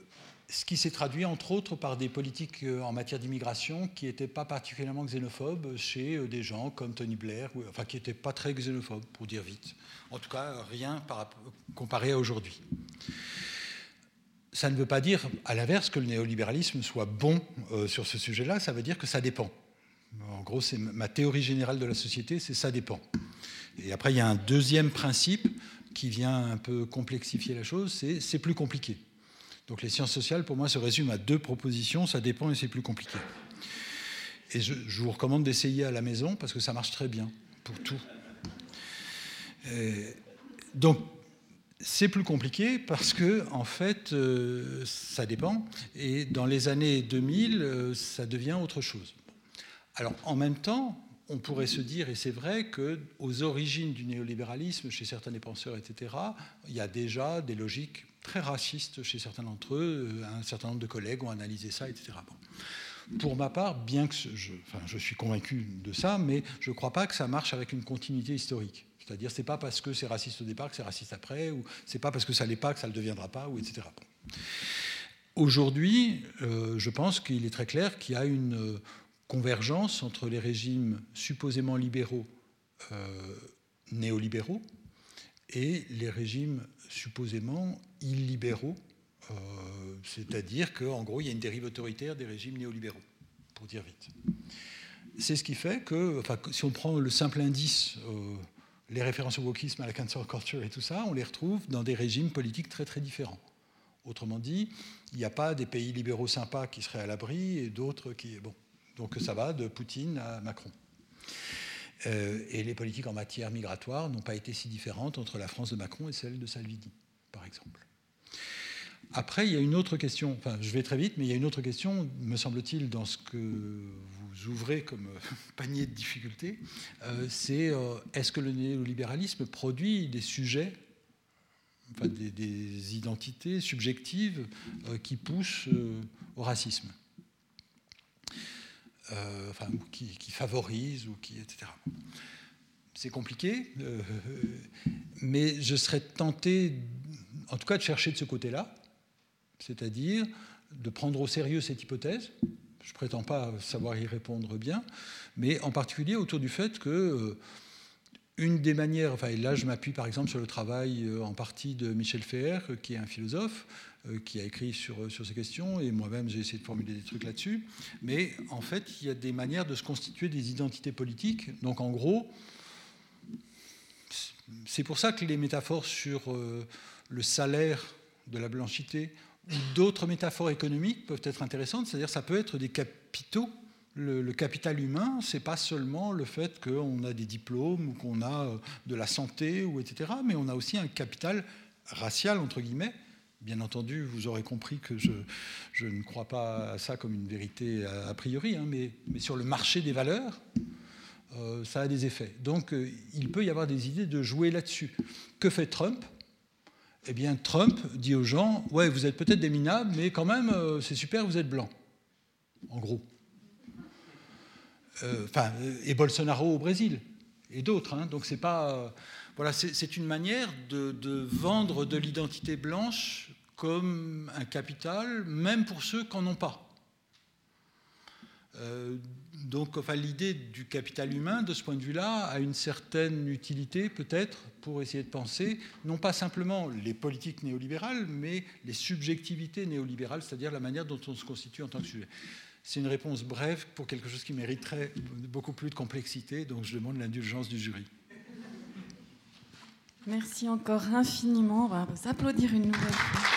ce qui s'est traduit entre autres par des politiques euh, en matière d'immigration qui n'étaient pas particulièrement xénophobes chez euh, des gens comme Tony Blair, enfin qui n'étaient pas très xénophobes pour dire vite. En tout cas, rien par, comparé à aujourd'hui. Ça ne veut pas dire, à l'inverse, que le néolibéralisme soit bon euh, sur ce sujet-là, ça veut dire que ça dépend. En gros, c'est ma théorie générale de la société, c'est ça dépend. Et après, il y a un deuxième principe qui vient un peu complexifier la chose, c'est c'est plus compliqué. Donc les sciences sociales, pour moi, se résument à deux propositions, ça dépend et c'est plus compliqué. Et je, vous recommande d'essayer à la maison parce que ça marche très bien pour tout. donc, c'est plus compliqué parce que, en fait, euh, ça dépend. Et dans les années 2000, euh, ça devient autre chose. Alors, en même temps, on pourrait se dire, et c'est vrai, qu'aux origines du néolibéralisme, chez certains des penseurs, etc., il y a déjà des logiques très racistes chez certains d'entre eux. Un certain nombre de collègues ont analysé ça, etc. Pour ma part, bien que je, suis convaincu de ça, mais je ne crois pas que ça marche avec une continuité historique. C'est-à-dire, c'est pas parce que c'est raciste au départ que c'est raciste après, ou c'est pas parce que ça l'est pas que ça ne le deviendra pas, ou etc. Aujourd'hui, euh, je pense qu'il est très clair qu'il y a une euh, convergence entre les régimes supposément libéraux, euh, néolibéraux, et les régimes supposément illibéraux, euh, c'est-à-dire qu'en gros, il y a une dérive autoritaire des régimes néolibéraux, pour dire vite. C'est ce qui fait que, enfin, si on prend le simple indice, euh, les références au wokisme, à la cancel culture et tout ça, on les retrouve dans des régimes politiques très très différents. Autrement dit, il n'y a pas des pays libéraux sympas qui seraient à l'abri et d'autres qui. Bon. Donc ça va de Poutine à Macron. Euh, et les politiques en matière migratoire n'ont pas été si différentes entre la France de Macron et celle de Salvini, par exemple. Après, il y a une autre question, enfin je vais très vite, mais il y a une autre question, me semble-t-il, dans ce que vous ouvrez comme panier de difficultés, euh, c'est euh, est-ce que le néolibéralisme produit des sujets, enfin des, identités subjectives qui poussent au racisme? Euh, enfin, qui, qui, favorise, ou qui, etc. C'est compliqué, euh, mais je serais tenté, en tout cas, de chercher de ce côté-là, c'est-à-dire de prendre au sérieux cette hypothèse. Je ne prétends pas savoir y répondre bien, mais en particulier autour du fait que euh, une des manières, enfin, et là je m'appuie par exemple sur le travail en partie de Michel Ferrer, qui est un philosophe, qui a écrit sur, euh, sur ces questions, et moi-même j'ai essayé de formuler des trucs là-dessus. Mais en fait, il y a des manières de se constituer des identités politiques. Donc en gros, c'est pour ça que les métaphores sur euh, le salaire de la blanchité ou d'autres métaphores économiques peuvent être intéressantes, c'est-à-dire ça peut être des capitaux Le, capital humain, c'est pas seulement le fait qu'on a des diplômes ou qu'on a euh, de la santé ou etc. Mais on a aussi un capital racial entre guillemets. Bien entendu, vous aurez compris que je, ne crois pas à ça comme une vérité a, priori, hein, mais, sur le marché des valeurs, euh, ça a des effets. Donc, euh, il peut y avoir des idées de jouer là-dessus. Que fait Trump? Eh bien, Trump dit aux gens Ouais, vous êtes peut-être des minables, mais quand même, c'est super, vous êtes blanc. En gros. Euh, enfin, et Bolsonaro au Brésil, et d'autres. Hein. donc c'est pas, voilà, c'est une manière de, vendre de l'identité blanche comme un capital, même pour ceux qui n'en ont pas. Euh, donc, enfin, l'idée du capital humain, de ce point de vue-là, a une certaine utilité, peut-être, pour essayer de penser, non pas simplement les politiques néolibérales, mais les subjectivités néolibérales, c'est-à-dire la manière dont on se constitue en tant que sujet. C'est une réponse brève pour quelque chose qui mériterait beaucoup plus de complexité, donc je demande l'indulgence du jury. Merci encore infiniment. On va vous applaudir une nouvelle fois.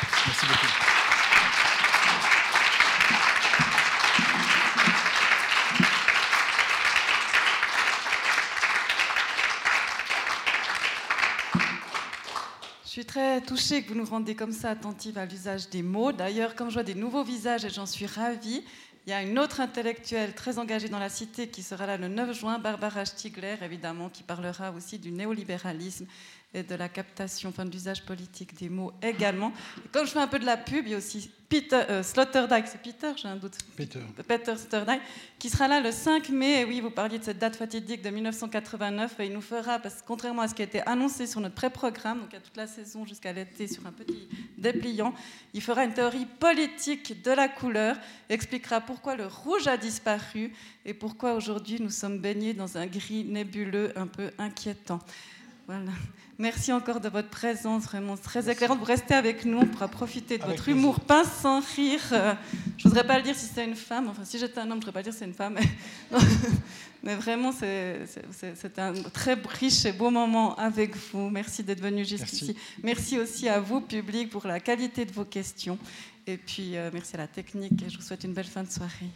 Je suis très touchée que vous nous rendiez comme ça attentive à l'usage des mots. D'ailleurs, comme je vois des nouveaux visages, et j'en suis ravie, il y a une autre intellectuelle très engagée dans la cité qui sera là le 9 juin, Barbara Stigler, évidemment, qui parlera aussi du néolibéralisme et de la captation, enfin de l'usage politique des mots également. Et comme je fais un peu de la pub, il y a aussi Peter euh, Sloterdijk, c'est Peter, j'ai un doute. Peter. Peter Sloterdijk, qui sera là le 5 mai. Et oui, vous parliez de cette date fatidique de 1989, et il nous fera, parce que contrairement à ce qui a été annoncé sur notre pré-programme, donc à toute la saison jusqu'à l'été sur un petit dépliant, il fera une théorie politique de la couleur, expliquera pourquoi le rouge a disparu et pourquoi aujourd'hui nous sommes baignés dans un gris nébuleux un peu inquiétant. Voilà. Merci encore de votre présence, vraiment très éclairante. Vous restez avec nous, on pourra profiter de votre humour pince sans rire. Euh, je ne voudrais pas le dire si c'est une femme, enfin si j'étais un homme, je ne voudrais pas dire si c'est une femme. Mais, vraiment, c'est un très riche et beau moment avec vous. Merci d'être venu jusqu'ici. Merci. aussi à vous, public, pour la qualité de vos questions. Et puis, euh, merci à la technique et je vous souhaite une belle fin de soirée.